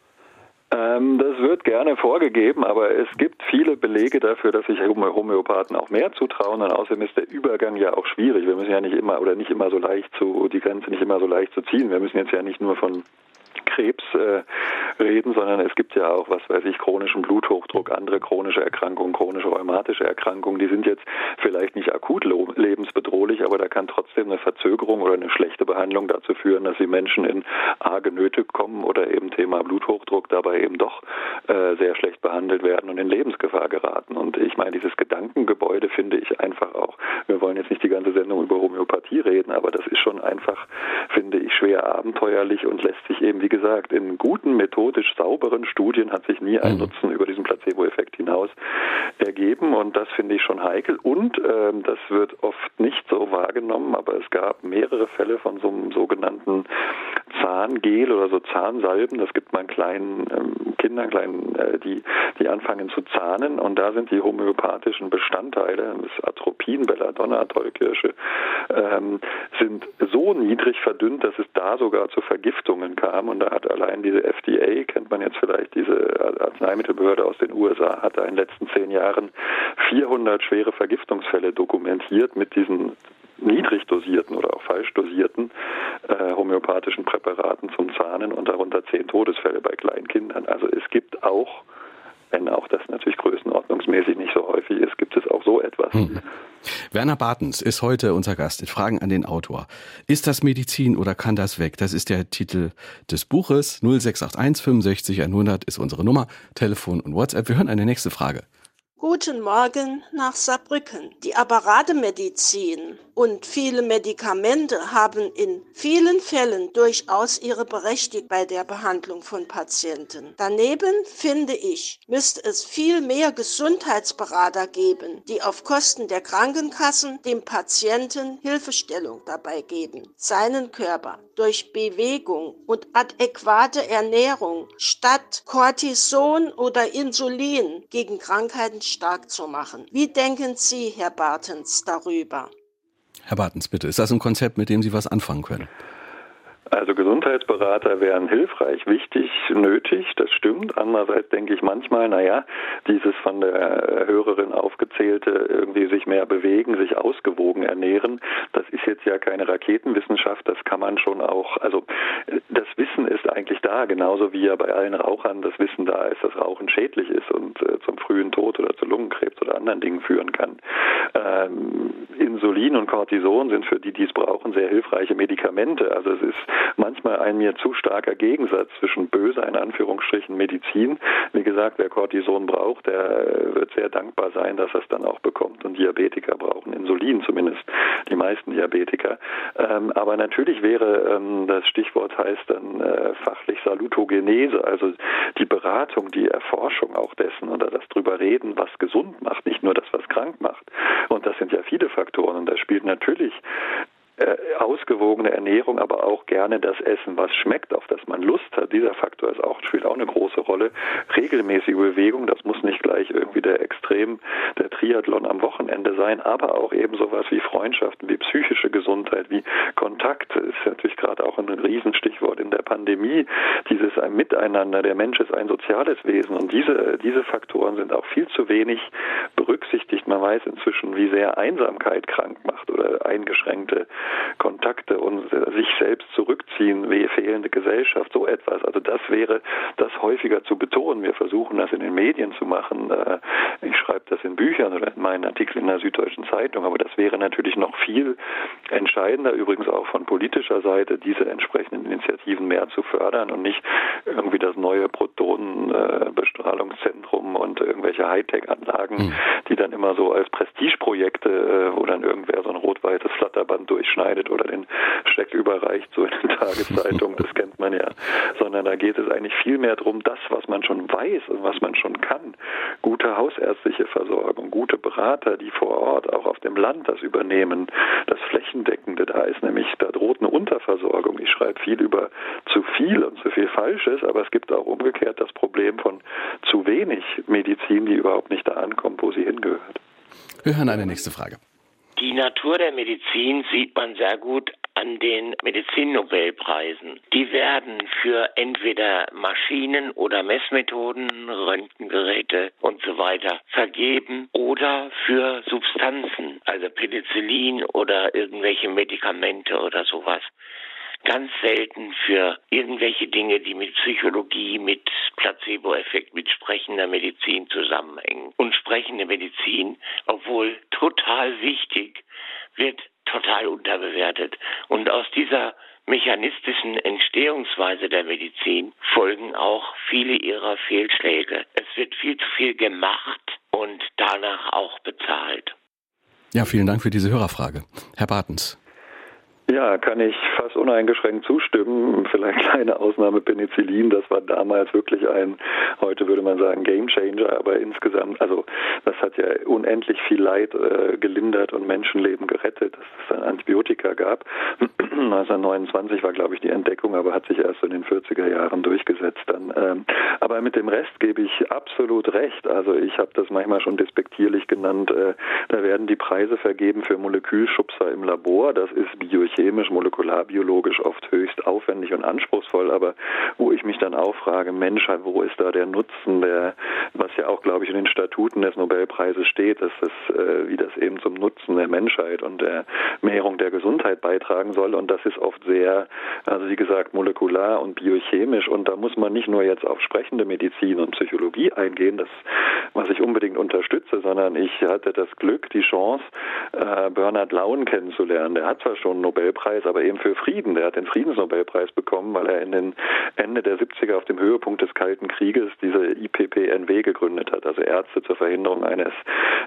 Ähm, das wird gerne vorgegeben, aber es gibt viele Belege dafür, dass sich Homöopathen auch mehr zutrauen. Und außerdem ist der Übergang ja auch schwierig. Wir müssen ja nicht immer oder nicht immer so leicht zu, die Grenze nicht immer so leicht zu ziehen. Wir müssen jetzt ja nicht nur von Krebs äh, reden, sondern es gibt ja auch, was weiß ich, chronischen Bluthochdruck, andere chronische Erkrankungen, chronische rheumatische Erkrankungen, die sind jetzt vielleicht nicht akut aber da kann trotzdem eine Verzögerung oder eine schlechte Behandlung dazu führen, dass die Menschen in arge Nöte kommen oder eben Thema Bluthochdruck dabei eben doch äh, sehr schlecht behandelt werden und in Lebensgefahr geraten. Und ich meine, dieses Gedankengebäude finde ich einfach auch, wir wollen jetzt nicht die ganze Sendung über Homöopathie reden, aber das ist schon einfach, finde ich, schwer abenteuerlich und lässt sich eben, wie gesagt, in guten, methodisch sauberen Studien hat sich nie ein mhm. Nutzen über diesen Placebo-Effekt hinaus ergeben und das finde ich schon heikel und ähm, das wird oft nicht so wahrgenommen, aber es gab mehrere Fälle von so einem sogenannten Zahngel oder so Zahnsalben. Das gibt man kleinen ähm, Kindern, kleinen, äh, die, die anfangen zu zahnen und da sind die homöopathischen Bestandteile, das Atropin, Belladonna, Tollkirsche, ähm, sind so niedrig verdünnt, dass es da sogar zu Vergiftungen kam und da hat allein diese FDA, kennt man jetzt vielleicht, diese Arzneimittelbehörde aus den USA, hat da in den letzten zehn Jahren 400 schwere Vergiftungsfälle dokumentiert mit diesen niedrig dosierten oder auch falsch dosierten äh, homöopathischen Präparaten zum Zahnen und darunter zehn Todesfälle bei kleinen Kindern. Also es gibt auch wenn auch das natürlich größenordnungsmäßig nicht so häufig ist, gibt es auch so etwas. Hm. Werner Bartens ist heute unser Gast Fragen an den Autor. Ist das Medizin oder kann das weg? Das ist der Titel des Buches. 0681 65 100 ist unsere Nummer, Telefon und WhatsApp. Wir hören eine nächste Frage. Guten Morgen nach Saarbrücken. Die Apparatemedizin und viele Medikamente haben in vielen Fällen durchaus ihre Berechtigung bei der Behandlung von Patienten. Daneben finde ich, müsste es viel mehr Gesundheitsberater geben, die auf Kosten der Krankenkassen dem Patienten Hilfestellung dabei geben, seinen Körper durch Bewegung und adäquate Ernährung statt Cortison oder Insulin gegen Krankheiten stark zu machen. Wie denken Sie, Herr Bartens, darüber? Herr Bartens, bitte, ist das ein Konzept, mit dem Sie was anfangen können? Also Gesundheitsberater wären hilfreich, wichtig, nötig, das stimmt. Andererseits denke ich manchmal, naja, dieses von der Hörerin aufgezählte, irgendwie sich mehr bewegen, sich ausgewogen ernähren, das ist jetzt ja keine Raketenwissenschaft, das kann man schon auch, also das Wissen ist eigentlich da, genauso wie ja bei allen Rauchern das Wissen da ist, dass Rauchen schädlich ist und äh, zum frühen Tod oder zu Lungenkrebs oder anderen Dingen führen kann. Ähm, Insulin und Cortison sind für die, die es brauchen, sehr hilfreiche Medikamente. Also es ist manchmal ein mir zu starker Gegensatz zwischen böser, in Anführungsstrichen, Medizin. Wie gesagt, wer Cortison braucht, der wird sehr dankbar sein, dass er es dann auch bekommt. Und Diabetiker brauchen Insulin, zumindest die meisten Diabetiker. Ähm, aber natürlich wäre, ähm, das Stichwort heißt dann äh, fachlich Salutogenese, also die Beratung, die Erforschung auch dessen oder das drüber reden, was gesund macht, nicht nur das, was krank macht. Und das sind ja viele Faktoren. Und da spielt natürlich äh, ausgewogene Ernährung, aber auch gerne das Essen, was schmeckt, auf das man Lust hat. Dieser Faktor ist auch, spielt auch eine große Rolle. Regelmäßige Bewegung, das muss nicht gleich irgendwie der Extrem, der Triathlon am Wochenende sein, aber auch eben sowas wie Freundschaften, wie psychische Gesundheit, wie Kontakt, ist natürlich gerade auch ein Riesenstichwort in der Pandemie. Dieses ein Miteinander, der Mensch ist ein soziales Wesen und diese, diese Faktoren sind auch viel zu wenig berücksichtigt. Man weiß inzwischen, wie sehr Einsamkeit krank macht oder eingeschränkte Kontakte und sich selbst zurückziehen, wie fehlende Gesellschaft, so etwas. Also das wäre das häufiger zu betonen. Wir versuchen das in den Medien zu machen. Äh, ich schreibe das in Büchern oder in meinen Artikeln in der Süddeutschen Zeitung, aber das wäre natürlich noch viel entscheidender, übrigens auch von politischer Seite, diese entsprechenden Initiativen mehr zu fördern und nicht irgendwie das neue Protonenbestrahlungszentrum und irgendwelche Hightech-Anlagen, mhm. die dann immer so als Prestigeprojekte, äh, wo dann irgendwer so ein rot-weites Flatterband durchschneidet, schneidet oder den Scheck überreicht, so in den Tageszeitungen, das kennt man ja, sondern da geht es eigentlich viel mehr darum, das, was man schon weiß und was man schon kann, gute hausärztliche Versorgung, gute Berater, die vor Ort auch auf dem Land das übernehmen, das Flächendeckende da ist, nämlich da droht eine Unterversorgung. Ich schreibe viel über zu viel und zu viel Falsches, aber es gibt auch umgekehrt das Problem von zu wenig Medizin, die überhaupt nicht da ankommt, wo sie hingehört. Wir hören eine nächste Frage. Die Natur der Medizin sieht man sehr gut an den Medizinnobelpreisen. Die werden für entweder Maschinen oder Messmethoden, Röntgengeräte und so weiter vergeben oder für Substanzen, also Penicillin oder irgendwelche Medikamente oder sowas ganz selten für irgendwelche Dinge, die mit Psychologie, mit Placebo-Effekt, mit sprechender Medizin zusammenhängen. Und sprechende Medizin, obwohl total wichtig, wird total unterbewertet. Und aus dieser mechanistischen Entstehungsweise der Medizin folgen auch viele ihrer Fehlschläge. Es wird viel zu viel gemacht und danach auch bezahlt. Ja, vielen Dank für diese Hörerfrage. Herr Bartens. Ja, kann ich fast uneingeschränkt zustimmen. Vielleicht kleine Ausnahme Penicillin, das war damals wirklich ein, heute würde man sagen, Gamechanger, aber insgesamt, also das hat ja unendlich viel Leid äh, gelindert und Menschenleben gerettet, dass es dann Antibiotika gab. <clears throat> 1929 war, glaube ich, die Entdeckung, aber hat sich erst in den 40er Jahren durchgesetzt dann. Ähm, aber mit dem Rest gebe ich absolut recht. Also ich habe das manchmal schon despektierlich genannt. Äh, da werden die Preise vergeben für Molekülschubser im Labor. Das ist Biochemie chemisch, molekularbiologisch oft höchst aufwendig und anspruchsvoll, aber wo ich mich dann auch frage, Mensch, wo ist da der Nutzen, der, was ja auch, glaube ich, in den Statuten des Nobelpreises steht, dass das, äh, wie das eben zum Nutzen der Menschheit und der Mehrung der Gesundheit beitragen soll. Und das ist oft sehr, also wie gesagt, molekular und biochemisch. Und da muss man nicht nur jetzt auf sprechende Medizin und Psychologie eingehen, das, was ich unbedingt unterstütze, sondern ich hatte das Glück, die Chance, äh, Bernhard Lauen kennenzulernen. Der hat zwar schon einen Nobelpreis, aber eben für Frieden. Der hat den Friedensnobelpreis bekommen, weil er in den Ende der 70er auf dem Höhepunkt des Kalten Krieges diese IPPNW gegründet hat, also Ärzte zur Verhinderung eines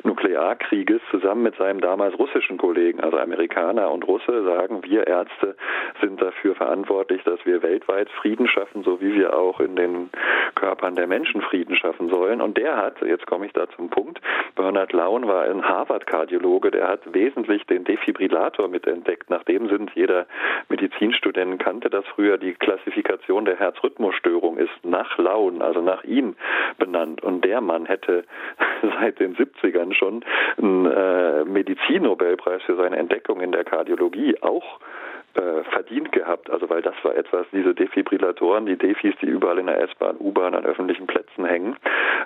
Nuklearkrieges, zusammen mit seinem damals russischen Kollegen, also Amerikaner und Russe, sagen, wir Ärzte sind dafür verantwortlich, dass wir weltweit Frieden schaffen, so wie wir auch in den Körpern der Menschen Frieden schaffen sollen. Und der hat, jetzt komme ich da zum Punkt, Bernhard Laun war ein Harvard-Kardiologe, der hat wesentlich den Defibrillator mitentdeckt. Nach dem sind jeder Medizinstudent kannte das früher, die Klassifikation der Herzrhythmusstörung ist nach Laun, also nach ihm benannt. Und der Mann hätte <laughs> seit den 70ern schon einen äh, Medizinnobelpreis für seine Entdeckung in der Kardiologie auch äh, verdient gehabt. Also weil das war etwas, diese Defibrillatoren, die Defis, die überall in der S-Bahn, U-Bahn an öffentlichen Plätzen hängen,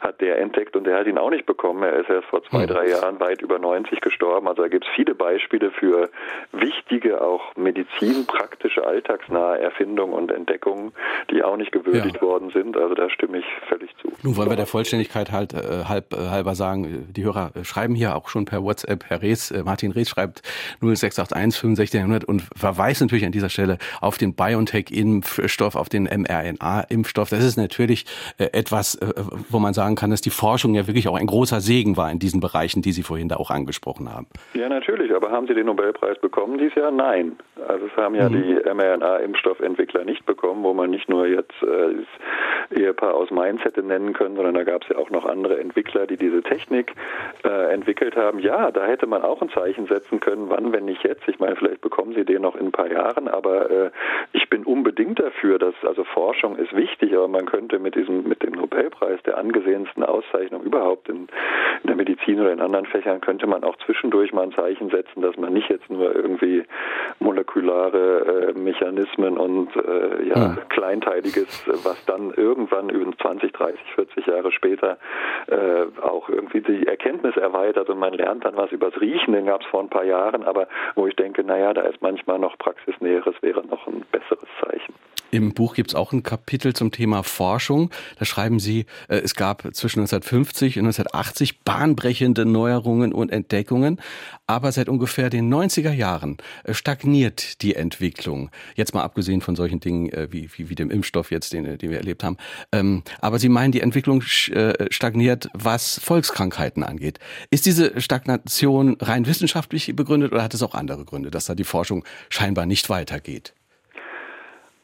hat der entdeckt und der hat ihn auch nicht bekommen. Er ist erst vor zwei, hm. drei Jahren weit über 90 gestorben. Also da gibt es viele Beispiele für wichtige, auch medizinpraktische, alltagsnahe Erfindungen und Entdeckungen, die auch nicht gewürdigt ja. worden sind. Also da stimme ich völlig zu. Nun wollen wir der Vollständigkeit halt äh, halb, äh, halber sagen, die Hörer schreiben hier auch schon per WhatsApp, Herr Rees, äh, Martin Rees schreibt 0681 6500 und verweist natürlich an dieser Stelle auf den BioNTech-Impfstoff, auf den mRNA-Impfstoff. Das ist natürlich äh, etwas, äh, wo man sagen kann, dass die Forschung ja wirklich auch ein großer Segen war in diesen Bereichen, die Sie vorhin da auch angesprochen haben. Ja, natürlich. Aber haben Sie den Nobelpreis bekommen dieses Jahr? Nein. Also es haben ja mhm. die mRNA-Impfstoffentwickler nicht bekommen, wo man nicht nur jetzt äh, das Ehepaar aus Mainz hätte nennen können, sondern da gab es ja auch noch andere Entwickler, die diese Technik äh, entwickelt haben. Ja, da hätte man auch ein Zeichen setzen können, wann, wenn nicht jetzt. Ich meine, vielleicht bekommen Sie den noch in ein paar Jahren, aber äh, ich bin unbedingt dafür, dass also Forschung ist wichtig, aber man könnte mit diesem mit dem Nobelpreis der angesehensten Auszeichnung überhaupt in, in der Medizin oder in anderen Fächern könnte man auch zwischendurch mal ein Zeichen setzen, dass man nicht jetzt nur irgendwie molekulare äh, Mechanismen und äh, ja, ja, kleinteiliges, was dann irgendwann über 20, 30, 40 Jahre später äh, auch irgendwie die Erkenntnis erweitert und man lernt dann was übers Riechen, den gab es vor ein paar Jahren, aber wo ich denke, naja, da ist manchmal noch Praxisnäheres wäre noch ein besseres Zeichen. Im Buch gibt es auch ein Kapitel zum Thema Forschung. Da schreiben Sie, äh, es gab zwischen 1950 und 1980 bahnbrechende Neuerungen und Entdeckungen, aber seit ungefähr den 90er Jahren äh, stagniert die Entwicklung. Jetzt mal abgesehen von solchen Dingen äh, wie, wie, wie dem Impfstoff jetzt, den, den wir erlebt haben. Ähm, aber Sie meinen, die Entwicklung stagniert, was Volkskrankheiten angeht. Ist diese Stagnation rein wissenschaftlich begründet oder hat es auch andere Gründe, dass da die Forschung scheinbar nicht weitergeht?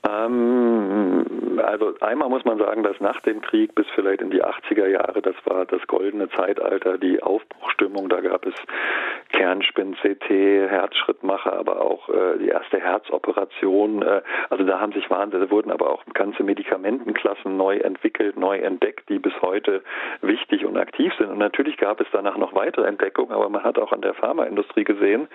Ähm, also einmal muss man sagen, dass nach dem Krieg bis vielleicht in die 80er Jahre, das war das goldene Zeitalter, die Aufbruchstimmung, da gab es Kernspin, CT, Herzschrittmacher, aber auch äh, die erste Herzoperation. Äh, also da haben sich wahnsinnig, da wurden aber auch ganze Medikamentenklassen neu entwickelt, neu entdeckt, die bis heute wichtig und aktiv sind. Und natürlich gab es danach noch weitere Entdeckungen, aber man hat auch an der Pharmaindustrie gesehen,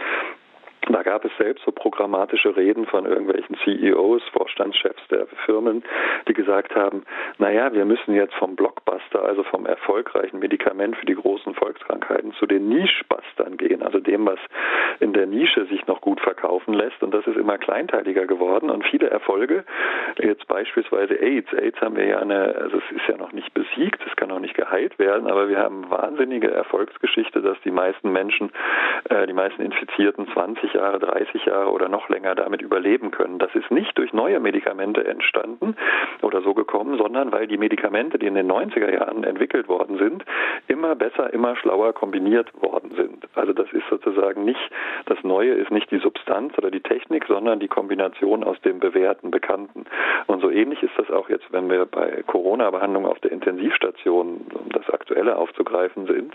da gab es selbst so programmatische Reden von irgendwelchen CEOs, Vorstandschefs der Firmen, die gesagt haben, naja, wir müssen jetzt vom Blockbuster, also vom erfolgreichen Medikament für die großen Volkskrankheiten zu den Nischbustern gehen, also dem, was in der Nische sich noch gut verkaufen lässt. Und das ist immer kleinteiliger geworden und viele Erfolge, jetzt beispielsweise AIDS. AIDS haben wir ja eine, also es ist ja noch nicht besiegt, es kann auch nicht geheilt werden, aber wir haben wahnsinnige Erfolgsgeschichte, dass die meisten Menschen, äh, die meisten Infizierten 20 Jahre, 30 Jahre oder noch länger damit überleben können. Das ist nicht durch neue Medikamente entstanden oder so gekommen, sondern weil die Medikamente, die in den 90er Jahren entwickelt worden sind, immer besser, immer schlauer kombiniert worden sind. Also das ist sozusagen nicht, das Neue ist nicht die Substanz oder die Technik, sondern die Kombination aus dem bewährten, bekannten. Und so ähnlich ist das auch jetzt, wenn wir bei Corona-Behandlung auf der Intensivstation, um das Aktuelle aufzugreifen sind,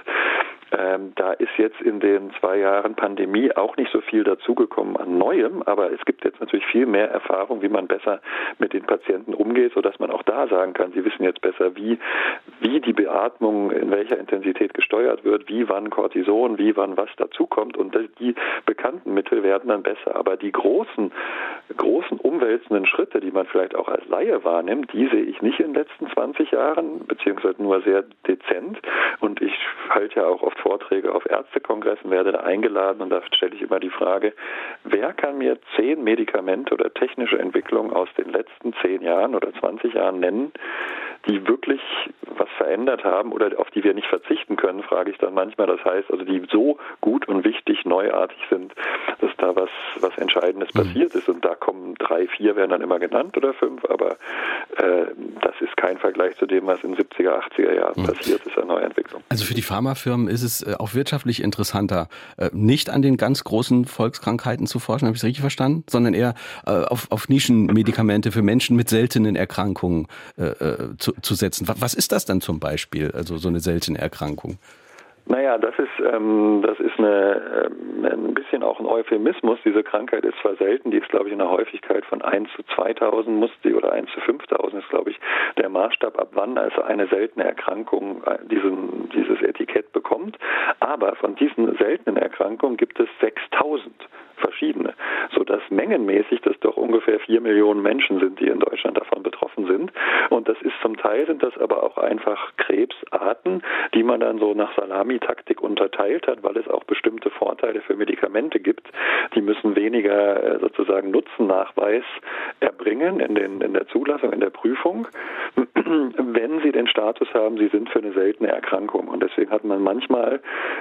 Ähm, da ist jetzt in den zwei Jahren Pandemie auch nicht so viel dazugekommen an Neuem, aber es gibt jetzt natürlich viel mehr Erfahrung, wie man besser mit den Patienten umgeht, sodass man auch da sagen kann, sie wissen jetzt besser, wie, wie die Beatmung in welcher Intensität gesteuert wird, wie wann Cortison, wie wann was dazukommt und die bekannten Mittel werden dann besser. Aber die großen, großen umwälzenden Schritte, die man vielleicht auch als Laie wahrnimmt, die sehe ich nicht in den letzten 20 Jahren, beziehungsweise nur sehr dezent. Und ich halte ja auch oft Vorträge auf Ärztekongressen, werde da eingeladen und da stelle ich immer die Frage, wer kann mir zehn Medikamente oder technische Entwicklungen aus den letzten zehn Jahren oder 20 Jahren nennen, die wirklich was verändert haben oder auf die wir nicht verzichten können, frage ich dann manchmal. Das heißt, also die so gut und wichtig, neuartig sind, dass da was, was Entscheidendes mhm. passiert ist. Und da kommen drei, vier werden dann immer genannt oder fünf, aber äh, das ist kein Vergleich zu dem, was in 70er, 80er Jahren mhm. passiert ist an Neuentwicklung. Also für die Pharmafirmen ist es äh, auch wirtschaftlich interessanter, äh, nicht an den ganz großen Volkskrankheiten zu forschen, habe ich es richtig verstanden, sondern eher äh, auf, auf Nischenmedikamente für Menschen mit seltenen Erkrankungen zu, zu setzen. Was ist das dann zum Beispiel, also so eine seltene Erkrankung? Naja, das ist, ähm, das ist eine, ähm, ein bisschen auch ein Euphemismus. Diese Krankheit ist zwar selten, die ist, glaube ich, in einer Häufigkeit von 1 zu 2000 muss die oder 1 zu 5000 ist, glaube ich, der Maßstab, ab wann also eine seltene Erkrankung äh, diesen, dieses Etikett bekommt. Aber von diesen seltenen Erkrankungen gibt es 6000 verschiedene, sodass mengenmäßig das doch ungefähr vier Millionen Menschen sind, die in Deutschland davon betroffen sind. Und das ist zum Teil sind das aber auch einfach Krebsarten, die man dann so nach Salamitaktik unterteilt hat, weil es auch bestimmte Vorteile für Medikamente gibt. Die müssen weniger äh, sozusagen Nutzennachweis erbringen in, den, in der Zulassung, in der Prüfung, <clears throat> wenn sie den Status haben, sie sind für eine seltene Erkrankung. Und deswegen hat man manchmal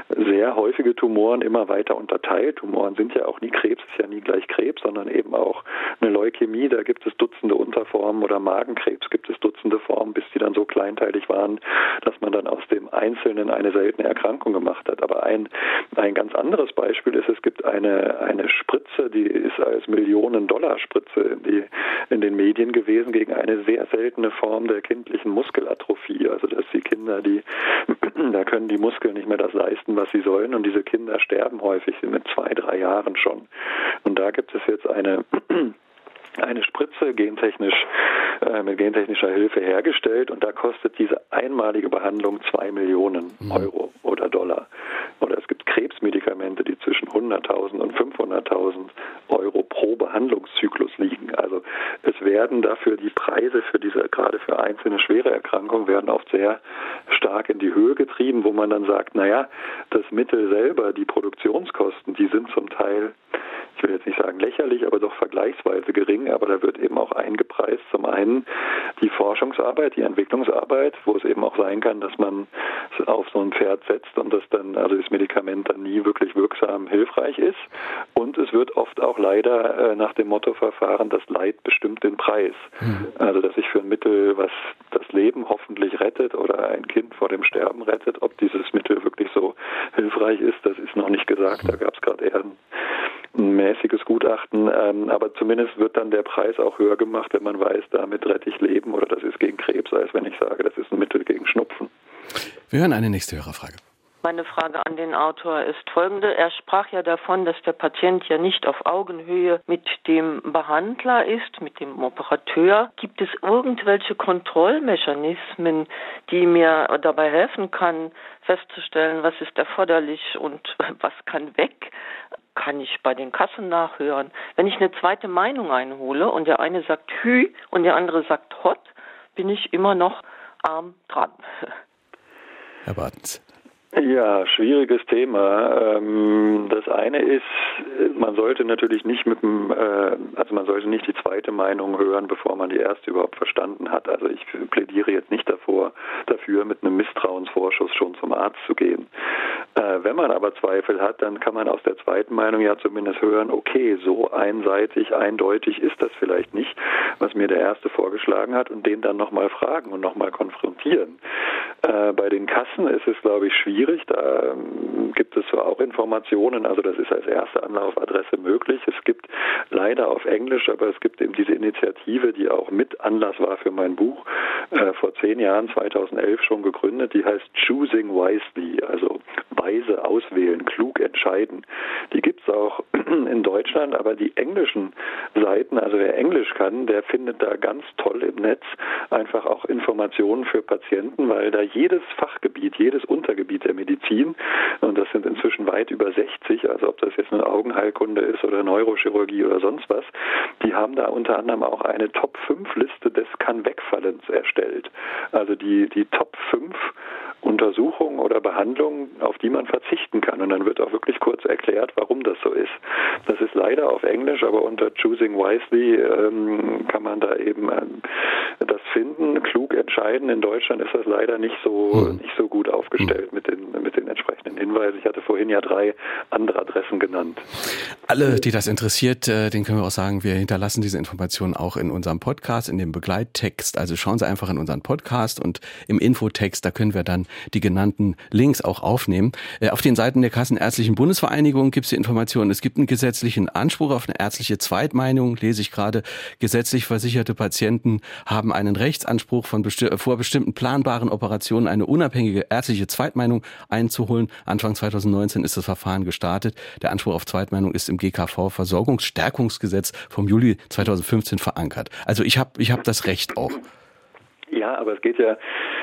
sehr häufige Tumoren immer weiter unterteilt. Tumoren sind ja auch nie Krebs, ist ja nie gleich Krebs, sondern eben auch eine Leukämie, da gibt es Dutzende Unterformen oder Magenkrebs gibt es Dutzende Formen, bis die dann so kleinteilig waren, dass man dann aus dem Einzelnen eine seltene Erkrankung gemacht hat. Aber ein, ein ganz anderes Beispiel ist, es gibt eine, eine Spritze, die ist als Millionen-Dollar-Spritze in, in den Medien gewesen gegen eine sehr seltene Form der kindlichen Muskelatrophie. Also dass die Kinder, die <clears throat> da können die Muskeln nicht mehr das leisten, was sie sollen und diese Kinder sterben häufig mit zwei, drei Jahren schon. Und da gibt es jetzt eine eine Spritze gentechnisch äh, mit gentechnischer Hilfe hergestellt und da kostet diese einmalige Behandlung zwei Millionen mhm. Euro oder Dollar. Oder es gibt Krebsmedikamente, die zwischen 100.000 und 500.000 Euro pro Behandlungszyklus liegen. Also es werden dafür die Preise für diese gerade für einzelne schwere Erkrankungen werden oft sehr stark in die Höhe getrieben, wo man dann sagt, naja, das Mittel selber, die Produktionskosten, die sind zum Teil ich will jetzt nicht sagen lächerlich, aber doch vergleichsweise gering. Aber da wird eben auch eingepreist zum einen die Forschungsarbeit, die Entwicklungsarbeit, wo es eben auch sein kann, dass man auf so ein Pferd setzt und das dann, also das Medikament dann nie wirklich wirksam hilfreich ist. Und es wird oft auch leider äh, nach dem Motto verfahren, das Leid bestimmt den Preis. Mhm. Also dass ich für ein Mittel, was das Leben hoffentlich rettet oder ein Kind vor dem Sterben rettet, ob dieses Mittel wirklich so hilfreich ist, das ist noch nicht gesagt. Da gab es gerade eher ein ein mäßiges Gutachten, ähm, aber zumindest wird dann der Preis auch höher gemacht, wenn man weiß, damit rette ich Leben oder das ist gegen Krebs, als wenn ich sage, das ist ein Mittel gegen Schnupfen. Wir hören eine nächste Hörerfrage. Meine Frage an den Autor ist folgende. Er sprach ja davon, dass der Patient ja nicht auf Augenhöhe mit dem Behandler ist, mit dem Operateur. Gibt es irgendwelche Kontrollmechanismen, die mir dabei helfen kann, festzustellen, was ist erforderlich und <laughs> was kann weg? Kann ich bei den Kassen nachhören? Wenn ich eine zweite Meinung einhole und der eine sagt Hü und der andere sagt Hot, bin ich immer noch arm dran. Herr Bartens. Ja, schwieriges Thema. Ähm, das eine ist, man sollte natürlich nicht mit dem, äh, also man sollte nicht die zweite Meinung hören, bevor man die erste überhaupt verstanden hat. Also ich plädiere jetzt nicht davor, dafür mit einem Misstrauensvorschuss schon zum Arzt zu gehen. Äh, wenn man aber Zweifel hat, dann kann man aus der zweiten Meinung ja zumindest hören, okay, so einseitig, eindeutig ist das vielleicht nicht, was mir der erste vorgeschlagen hat und den dann nochmal fragen und nochmal konfrontieren. Äh, bei den Kassen ist es, glaube ich, schwierig schwierig. Da ähm, gibt es zwar auch Informationen, also das ist als erste Anlaufadresse möglich. Es gibt leider auf Englisch, aber es gibt eben diese Initiative, die auch mit Anlass war für mein Buch, äh, vor zehn Jahren, 2011 schon gegründet, die heißt Choosing Wisely, also weise auswählen, klug entscheiden. Die gibt es auch <clears throat> in Deutschland, aber die englischen Seiten, also wer Englisch kann, der findet da ganz toll im Netz einfach auch Informationen für Patienten, weil da jedes Fachgebiet, jedes Untergebiet der Medizin, und das sind inzwischen weit über 60, also ob das jetzt eine Augenheilkunde ist oder Neurochirurgie oder sonst was, die haben da unter anderem auch eine Top-5-Liste des Kann-Wegfallens erstellt. Also die, die Top 5 Untersuchungen oder Behandlungen, auf die man verzichten kann. Und dann wird auch wirklich kurz erklärt, warum das so ist. Das ist leider auf Englisch, aber unter Choosing Wisely ähm, kann man da eben ähm, das finden, klug entscheiden. In Deutschland ist das leider nicht so hm. nicht so gut aufgestellt hm. mit den mit den entsprechenden Hinweisen. Ich hatte vorhin ja drei andere Adressen genannt. Alle, die das interessiert, äh, den können wir auch sagen, wir hinterlassen diese Informationen auch in unserem Podcast, in dem Begleittext. Also schauen Sie einfach in unseren Podcast und im Infotext, da können wir dann die genannten Links auch aufnehmen. Äh, auf den Seiten der Kassenärztlichen Bundesvereinigung gibt es die Informationen. Es gibt einen gesetzlichen Anspruch auf eine ärztliche Zweitmeinung, lese ich gerade. Gesetzlich versicherte Patienten haben einen Rechtsanspruch von besti vor bestimmten planbaren Operationen eine unabhängige ärztliche Zweitmeinung einzuholen. Anfang 2019 ist das Verfahren gestartet. Der Anspruch auf Zweitmeinung ist im GKV Versorgungsstärkungsgesetz vom Juli 2015 verankert. Also ich habe ich hab das Recht auch. Ja, aber es geht ja,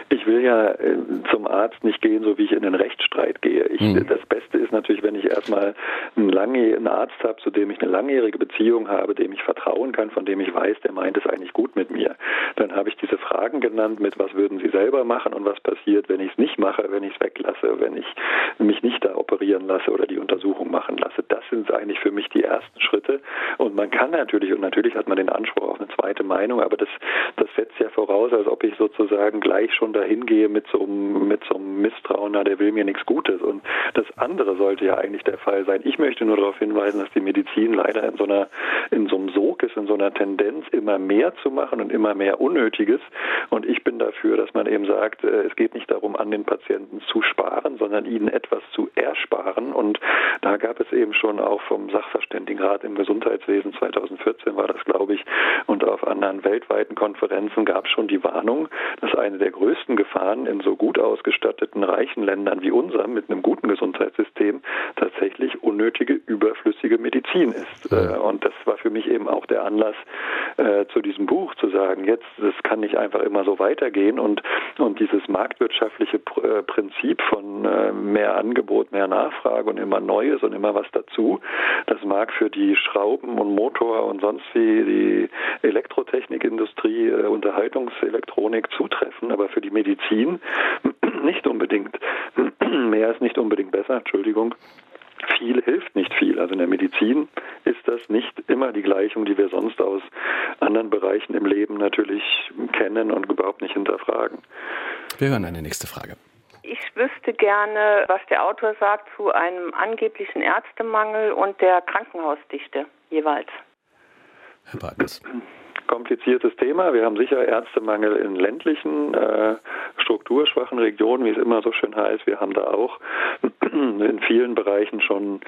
ich will ja äh, zum Arzt nicht gehen, so wie ich in den Rechtsstreit gehe. Ich, mhm. Das Beste ist natürlich, wenn ich erstmal einen, lange, einen Arzt habe, zu dem ich eine langjährige Beziehung habe, dem ich vertrauen kann, von dem ich weiß, der meint es eigentlich gut mit mir. Dann habe ich diese Fragen genannt mit, was würden Sie selber machen und was passiert, wenn ich es nicht mache, wenn ich es weglasse, wenn ich mich nicht da operieren lasse oder die Untersuchung machen lasse. Das sind eigentlich für mich die ersten Schritte. Und man kann natürlich, und natürlich hat man den Anspruch auf eine zweite Meinung, aber das, das setzt ja voraus, als ob ich sozusagen gleich schon dahin gehe mit so, einem, mit so einem Misstrauen, na, der will mir nichts Gutes. Und das andere sollte ja eigentlich der Fall sein. Ich möchte nur darauf hinweisen, dass die Medizin leider in so einer, in so einem Sog ist, in so einer Tendenz, immer mehr zu machen und immer mehr Unnötiges. Und ich bin dafür, dass man eben sagt, äh, es geht nicht darum, an den Patienten zu sparen, sondern ihnen etwas zu ersparen. Und da gab es eben schon auch vom Sachverständigenrat im Gesundheitswesen 2014 war das, glaube ich, und auf anderen weltweiten Konferenzen gab es schon die Warnung, dass eine der größten Gefahren in so gut ausgestatteten reichen Ländern wie unserem mit einem guten Gesundheitssystem tatsächlich unnötige, überflüssige Medizin ist. Äh, und das war für mich eben auch der Anlass äh, zu diesem Buch zu sagen, jetzt, das kann nicht einfach immer so weitergehen und, und dieses marktwirtschaftliche äh, Prinzip von mehr Angebot, mehr Nachfrage und immer Neues und immer was dazu, das mag für die Schrauben und Motor und sonst wie die Elektrotechnikindustrie, Unterhaltungselektronik Elektronik zutreffen, aber für die Medizin <clears throat> nicht unbedingt. <clears throat> Mehr ist nicht unbedingt besser, Entschuldigung. Viel hilft nicht viel. Also in der Medizin ist das nicht immer die Gleichung, die wir sonst aus anderen Bereichen im Leben natürlich kennen und überhaupt nicht hinterfragen. Wir hören eine nächste Frage. Ich wüsste gerne, was der Autor sagt zu einem angeblichen Ärztemangel und der Krankenhausdichte jeweils. Herr Bartels kompliziertes Thema. Wir haben sicher Ärztemangel in ländlichen, äh, strukturschwachen Regionen, wie es immer so schön heißt. Wir haben da auch <clears throat> in vielen Bereichen schon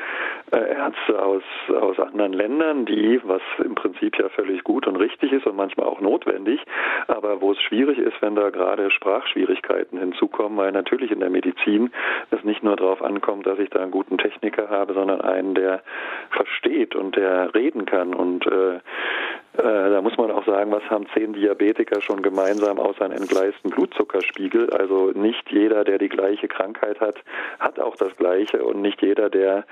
äh, Ärzte aus, aus anderen Ländern, die, was im Prinzip ja völlig gut und richtig ist und manchmal auch notwendig, aber wo es schwierig ist, wenn da gerade Sprachschwierigkeiten hinzukommen, weil natürlich in der Medizin es nicht nur darauf ankommt, dass ich da einen guten Techniker habe, sondern einen, der versteht und der reden kann und äh, da muss man auch sagen, was haben zehn Diabetiker schon gemeinsam außer einen entgleisten Blutzuckerspiegel? Also nicht jeder, der die gleiche Krankheit hat, hat auch das Gleiche und nicht jeder, der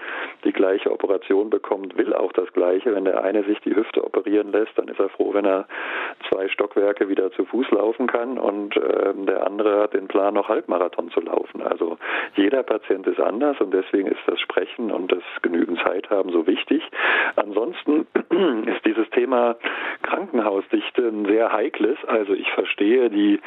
die gleiche Operation bekommt, will auch das Gleiche. Wenn der eine sich die Hüfte operieren lässt, dann ist er froh, wenn er zwei Stockwerke wieder zu Fuß laufen kann und äh, der andere hat den Plan, noch Halbmarathon zu laufen. Also jeder Patient ist anders und deswegen ist das Sprechen und das genügend Zeit haben so wichtig. Ansonsten <clears throat> ist dieses Thema Krankenhausdichte ein sehr heikles. Also ich verstehe die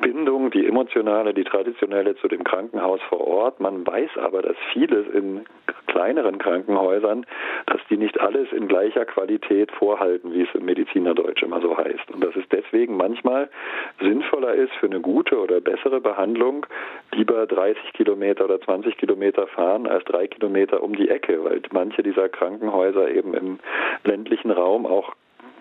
Bindung, die emotionale, die traditionelle zu dem Krankenhaus vor Ort. Man weiß aber, dass vieles in kleineren Krankenhäusern, dass die nicht alles in gleicher Qualität vorhalten, wie es im Medizinerdeutsch immer so heißt. Und dass es deswegen manchmal sinnvoller ist, für eine gute oder bessere Behandlung lieber 30 Kilometer oder 20 Kilometer fahren als drei Kilometer um die Ecke, weil manche dieser Krankenhäuser eben im ländlichen Raum auch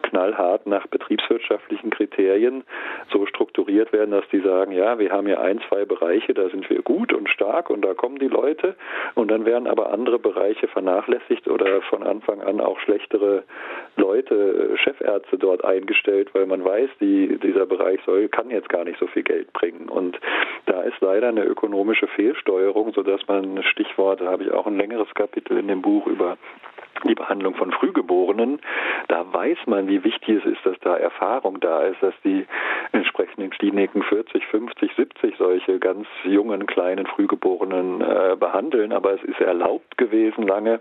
knallhart nach betriebswirtschaftlichen Kriterien so strukturiert werden, dass die sagen, ja, wir haben hier ein, zwei Bereiche, da sind wir gut und stark und da kommen die Leute und dann werden aber andere Bereiche vernachlässigt oder von Anfang an auch schlechtere Leute, Chefärzte dort eingestellt, weil man weiß, die, dieser Bereich soll, kann jetzt gar nicht so viel Geld bringen. Und da ist leider eine ökonomische Fehlsteuerung, sodass man Stichwort, da habe ich auch ein längeres Kapitel in dem Buch über die Behandlung von Frühgeborenen, da weiß man, wie wichtig es ist, dass da Erfahrung da ist, dass die entsprechenden Kliniken 40, 50, 70 solche ganz jungen, kleinen Frühgeborenen äh, behandeln. Aber es ist erlaubt gewesen lange,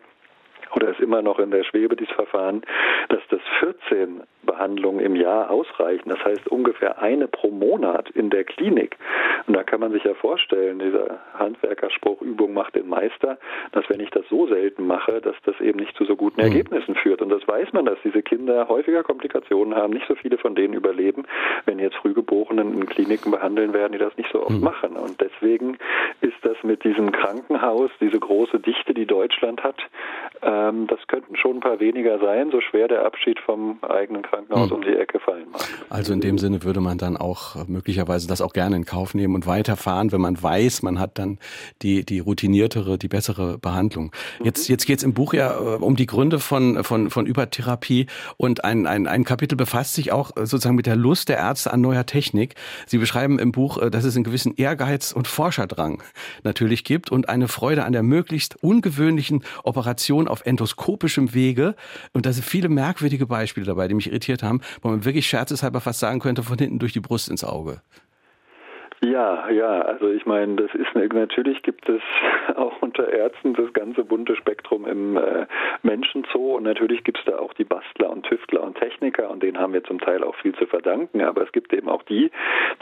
oder ist immer noch in der Schwebe dieses Verfahren, dass das 14 Behandlungen im Jahr ausreichen. Das heißt ungefähr eine pro Monat in der Klinik. Und da kann man sich ja vorstellen, dieser Handwerkerspruch Übung macht den Meister, dass wenn ich das so selten mache, dass das eben nicht zu so guten mhm. Ergebnissen führt. Und das weiß man, dass diese Kinder häufiger Komplikationen haben. Nicht so viele von denen überleben, wenn jetzt Frühgeborenen in Kliniken behandeln werden, die das nicht so oft mhm. machen. Und deswegen ist das mit diesem Krankenhaus, diese große Dichte, die Deutschland hat, ähm, das könnten schon ein paar weniger sein, so schwer der Abschied vom eigenen Krankenhaus hm. um die Ecke fallen mag. Also in dem Sinne würde man dann auch möglicherweise das auch gerne in Kauf nehmen und weiterfahren, wenn man weiß, man hat dann die, die routiniertere, die bessere Behandlung. Mhm. Jetzt, jetzt geht es im Buch ja äh, um die Gründe von, von, von Übertherapie und ein, ein, ein Kapitel befasst sich auch äh, sozusagen mit der Lust der Ärzte an neuer Technik. Sie beschreiben im Buch, äh, dass es einen gewissen Ehrgeiz und Forscherdrang natürlich gibt und eine Freude an der möglichst ungewöhnlichen Operation auf endoskopischem Wege. Und da sind viele merkwürdige Beispiele dabei, die mich irritiert haben, wo man wirklich scherzeshalber fast sagen könnte, von hinten durch die Brust ins Auge. Ja, ja, also ich meine, das ist natürlich gibt es <laughs> auch unter Ärzten das ganze bunte Spektrum im äh, Menschenzoo. Und natürlich gibt es da auch die Bastler und Tüftler und Techniker und denen haben wir zum Teil auch viel zu verdanken, aber es gibt eben auch die,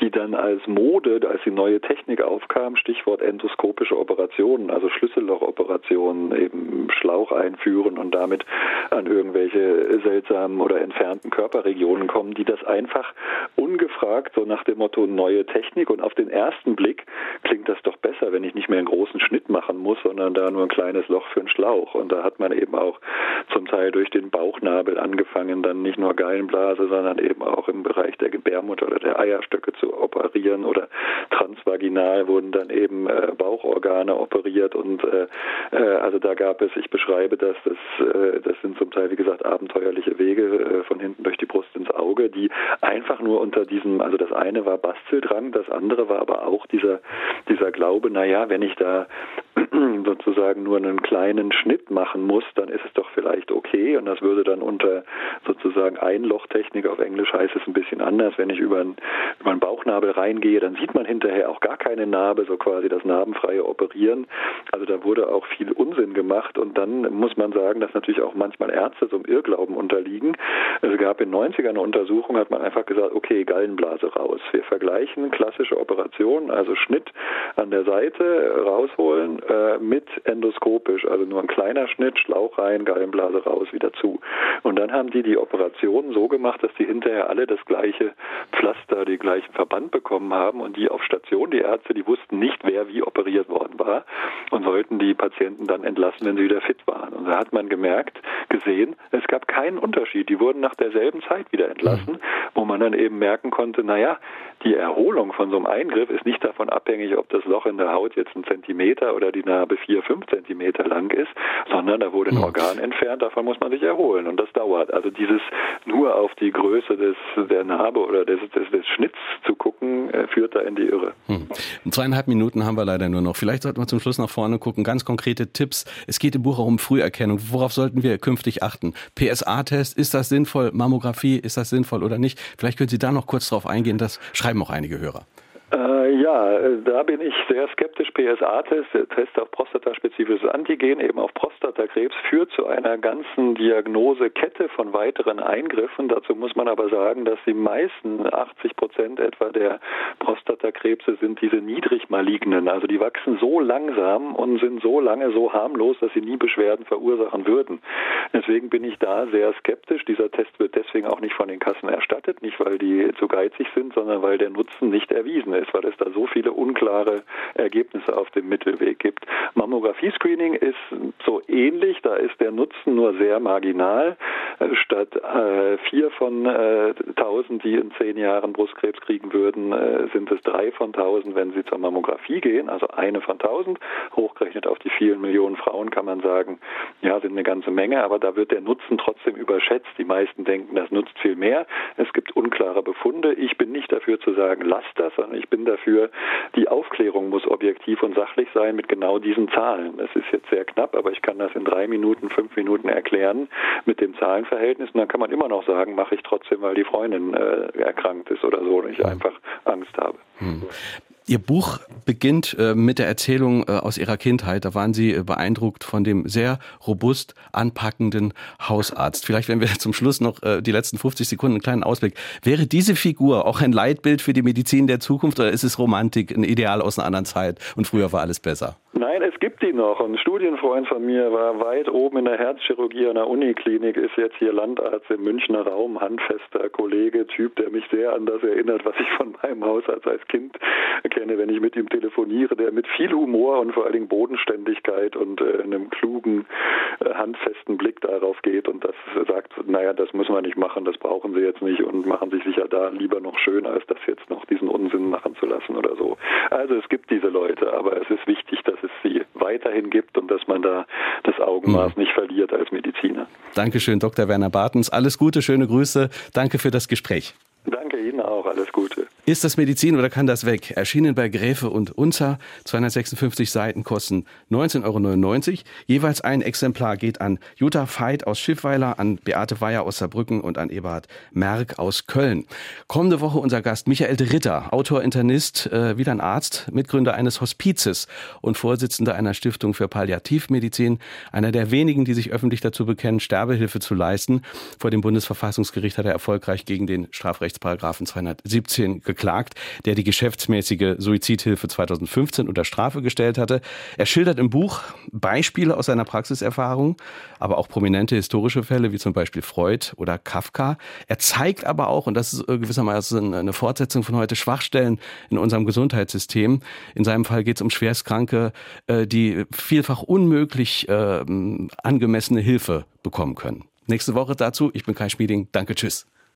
die dann als Mode, als die neue Technik aufkam, Stichwort endoskopische Operationen, also Schlüssellochoperationen, eben Schlauch einführen und damit an irgendwelche seltsamen oder entfernten Körperregionen kommen, die das einfach ungefragt so nach dem Motto neue Technik und auf auf den ersten Blick klingt das doch besser, wenn ich nicht mehr einen großen Schnitt machen muss, sondern da nur ein kleines Loch für einen Schlauch. Und da hat man eben auch zum Teil durch den Bauchnabel angefangen, dann nicht nur Gallenblase, sondern eben auch im Bereich der Gebärmutter oder der Eierstöcke zu operieren oder transvaginal wurden dann eben äh, Bauchorgane operiert und äh, äh, also da gab es, ich beschreibe das, das, äh, das sind zum Teil wie gesagt abenteuerliche Wege äh, von hinten durch die Brust ins Auge, die einfach nur unter diesem, also das eine war Basteldrang, das andere andere war aber auch dieser, dieser Glaube, naja, wenn ich da <clears throat> sozusagen nur einen kleinen Schnitt machen muss, dann ist es doch vielleicht okay und das würde dann unter sozusagen Einlochtechnik auf Englisch heißt es ein bisschen anders. Wenn ich über einen, über einen Bauchnabel reingehe, dann sieht man hinterher auch gar keine Narbe, so quasi das narbenfreie Operieren. Also da wurde auch viel Unsinn gemacht und dann muss man sagen, dass natürlich auch manchmal Ärzte so einem Irrglauben unterliegen. Es gab in 90ern eine Untersuchung, hat man einfach gesagt, okay, Gallenblase raus. Wir vergleichen klassische Operation, also Schnitt an der Seite rausholen äh, mit endoskopisch, also nur ein kleiner Schnitt, Schlauch rein, Gallenblase raus, wieder zu. Und dann haben die die Operation so gemacht, dass die hinterher alle das gleiche Pflaster, den gleichen Verband bekommen haben und die auf Station, die Ärzte, die wussten nicht, wer wie operiert worden war und sollten die Patienten dann entlassen, wenn sie wieder fit waren. Und da hat man gemerkt, gesehen, es gab keinen Unterschied. Die wurden nach derselben Zeit wieder entlassen, wo man dann eben merken konnte, naja, die Erholung von so einem Eingriff ist nicht davon abhängig, ob das Loch in der Haut jetzt ein Zentimeter oder die Narbe vier, fünf Zentimeter lang ist, sondern da wurde ein Organ entfernt, davon muss man sich erholen und das dauert. Also dieses nur auf die Größe des, der Narbe oder des, des, des Schnitts zu gucken, äh, führt da in die Irre. Hm. Zweieinhalb Minuten haben wir leider nur noch. Vielleicht sollten wir zum Schluss nach vorne gucken. Ganz konkrete Tipps. Es geht im Buch auch um Früherkennung. Worauf sollten wir künftig achten? PSA-Test, ist das sinnvoll? Mammographie, ist das sinnvoll oder nicht? Vielleicht können Sie da noch kurz drauf eingehen. Das schreiben auch einige Hörer. Äh, ja, da bin ich sehr skeptisch. PSA-Test, der Test auf prostataspezifisches Antigen, eben auf Prostatakrebs, führt zu einer ganzen Diagnosekette von weiteren Eingriffen. Dazu muss man aber sagen, dass die meisten, 80 Prozent etwa der Prostatakrebse sind diese niedrig malignen. Also die wachsen so langsam und sind so lange so harmlos, dass sie nie Beschwerden verursachen würden. Deswegen bin ich da sehr skeptisch. Dieser Test wird deswegen auch nicht von den Kassen erstattet, nicht weil die zu geizig sind, sondern weil der Nutzen nicht erwiesen ist ist, weil es da so viele unklare Ergebnisse auf dem Mittelweg gibt. Mammographie-Screening ist so ähnlich, da ist der Nutzen nur sehr marginal. Statt äh, vier von äh, tausend, die in zehn Jahren Brustkrebs kriegen würden, äh, sind es drei von tausend, wenn sie zur Mammographie gehen, also eine von tausend. Hochgerechnet auf die vielen Millionen Frauen kann man sagen, ja, sind eine ganze Menge, aber da wird der Nutzen trotzdem überschätzt. Die meisten denken, das nutzt viel mehr. Es gibt unklare Befunde. Ich bin nicht dafür zu sagen, lasst das, sondern ich bin dafür, die Aufklärung muss objektiv und sachlich sein mit genau diesen Zahlen. Das ist jetzt sehr knapp, aber ich kann das in drei Minuten, fünf Minuten erklären mit dem Zahlenverhältnis. Und dann kann man immer noch sagen, mache ich trotzdem, weil die Freundin äh, erkrankt ist oder so und ich einfach Angst habe. Hm. Ihr Buch beginnt äh, mit der Erzählung äh, aus Ihrer Kindheit. Da waren Sie äh, beeindruckt von dem sehr robust anpackenden Hausarzt. Vielleicht, wenn wir <laughs> zum Schluss noch die letzten 50 Sekunden einen kleinen Ausblick. Wäre diese Figur auch ein Leitbild für die Medizin der Zukunft oder ist es Romantik, ein Ideal aus einer anderen Zeit und früher war alles besser? Nein, es gibt die noch. Ein Studienfreund von mir war weit oben in der Herzchirurgie an der Uniklinik, ist jetzt hier Landarzt im Münchner Raum, handfester Kollege, Typ, der mich sehr an das erinnert, was ich von meinem Hausarzt als Kind kenne, wenn ich mit ihm telefoniere, der mit viel Humor und vor allen Dingen Bodenständigkeit und äh, einem klugen, äh, handfesten Blick darauf geht und das sagt, naja, das müssen wir nicht machen, das brauchen sie jetzt nicht und machen sich sicher da lieber noch schön, als das jetzt noch diesen Unsinn machen zu lassen oder so. Also es gibt diese Leute, aber es ist wichtig, dass es sie weiterhin gibt und dass man da das Augenmaß mhm. nicht verliert als Mediziner. Dankeschön, Dr. Werner Bartens. Alles Gute, schöne Grüße. Danke für das Gespräch. Danke Ihnen auch, alles Gute. Ist das Medizin oder kann das weg? Erschienen bei Gräfe und Unzer. 256 Seiten kosten 19,99 Euro. Jeweils ein Exemplar geht an Jutta Veit aus Schiffweiler, an Beate Weyer aus Saarbrücken und an Eberhard Merck aus Köln. Kommende Woche unser Gast Michael de Ritter, Autor, Internist, äh, wieder ein Arzt, Mitgründer eines Hospizes und Vorsitzender einer Stiftung für Palliativmedizin. Einer der wenigen, die sich öffentlich dazu bekennen, Sterbehilfe zu leisten. Vor dem Bundesverfassungsgericht hat er erfolgreich gegen den Strafrechtsparagrafen 217 geklagt, der die geschäftsmäßige Suizidhilfe 2015 unter Strafe gestellt hatte. Er schildert im Buch Beispiele aus seiner Praxiserfahrung, aber auch prominente historische Fälle wie zum Beispiel Freud oder Kafka. Er zeigt aber auch, und das ist gewissermaßen eine Fortsetzung von heute, Schwachstellen in unserem Gesundheitssystem. In seinem Fall geht es um Schwerstkranke, äh, die vielfach unmöglich äh, angemessene Hilfe bekommen können. Nächste Woche dazu. Ich bin Kai Schmieding. Danke, tschüss.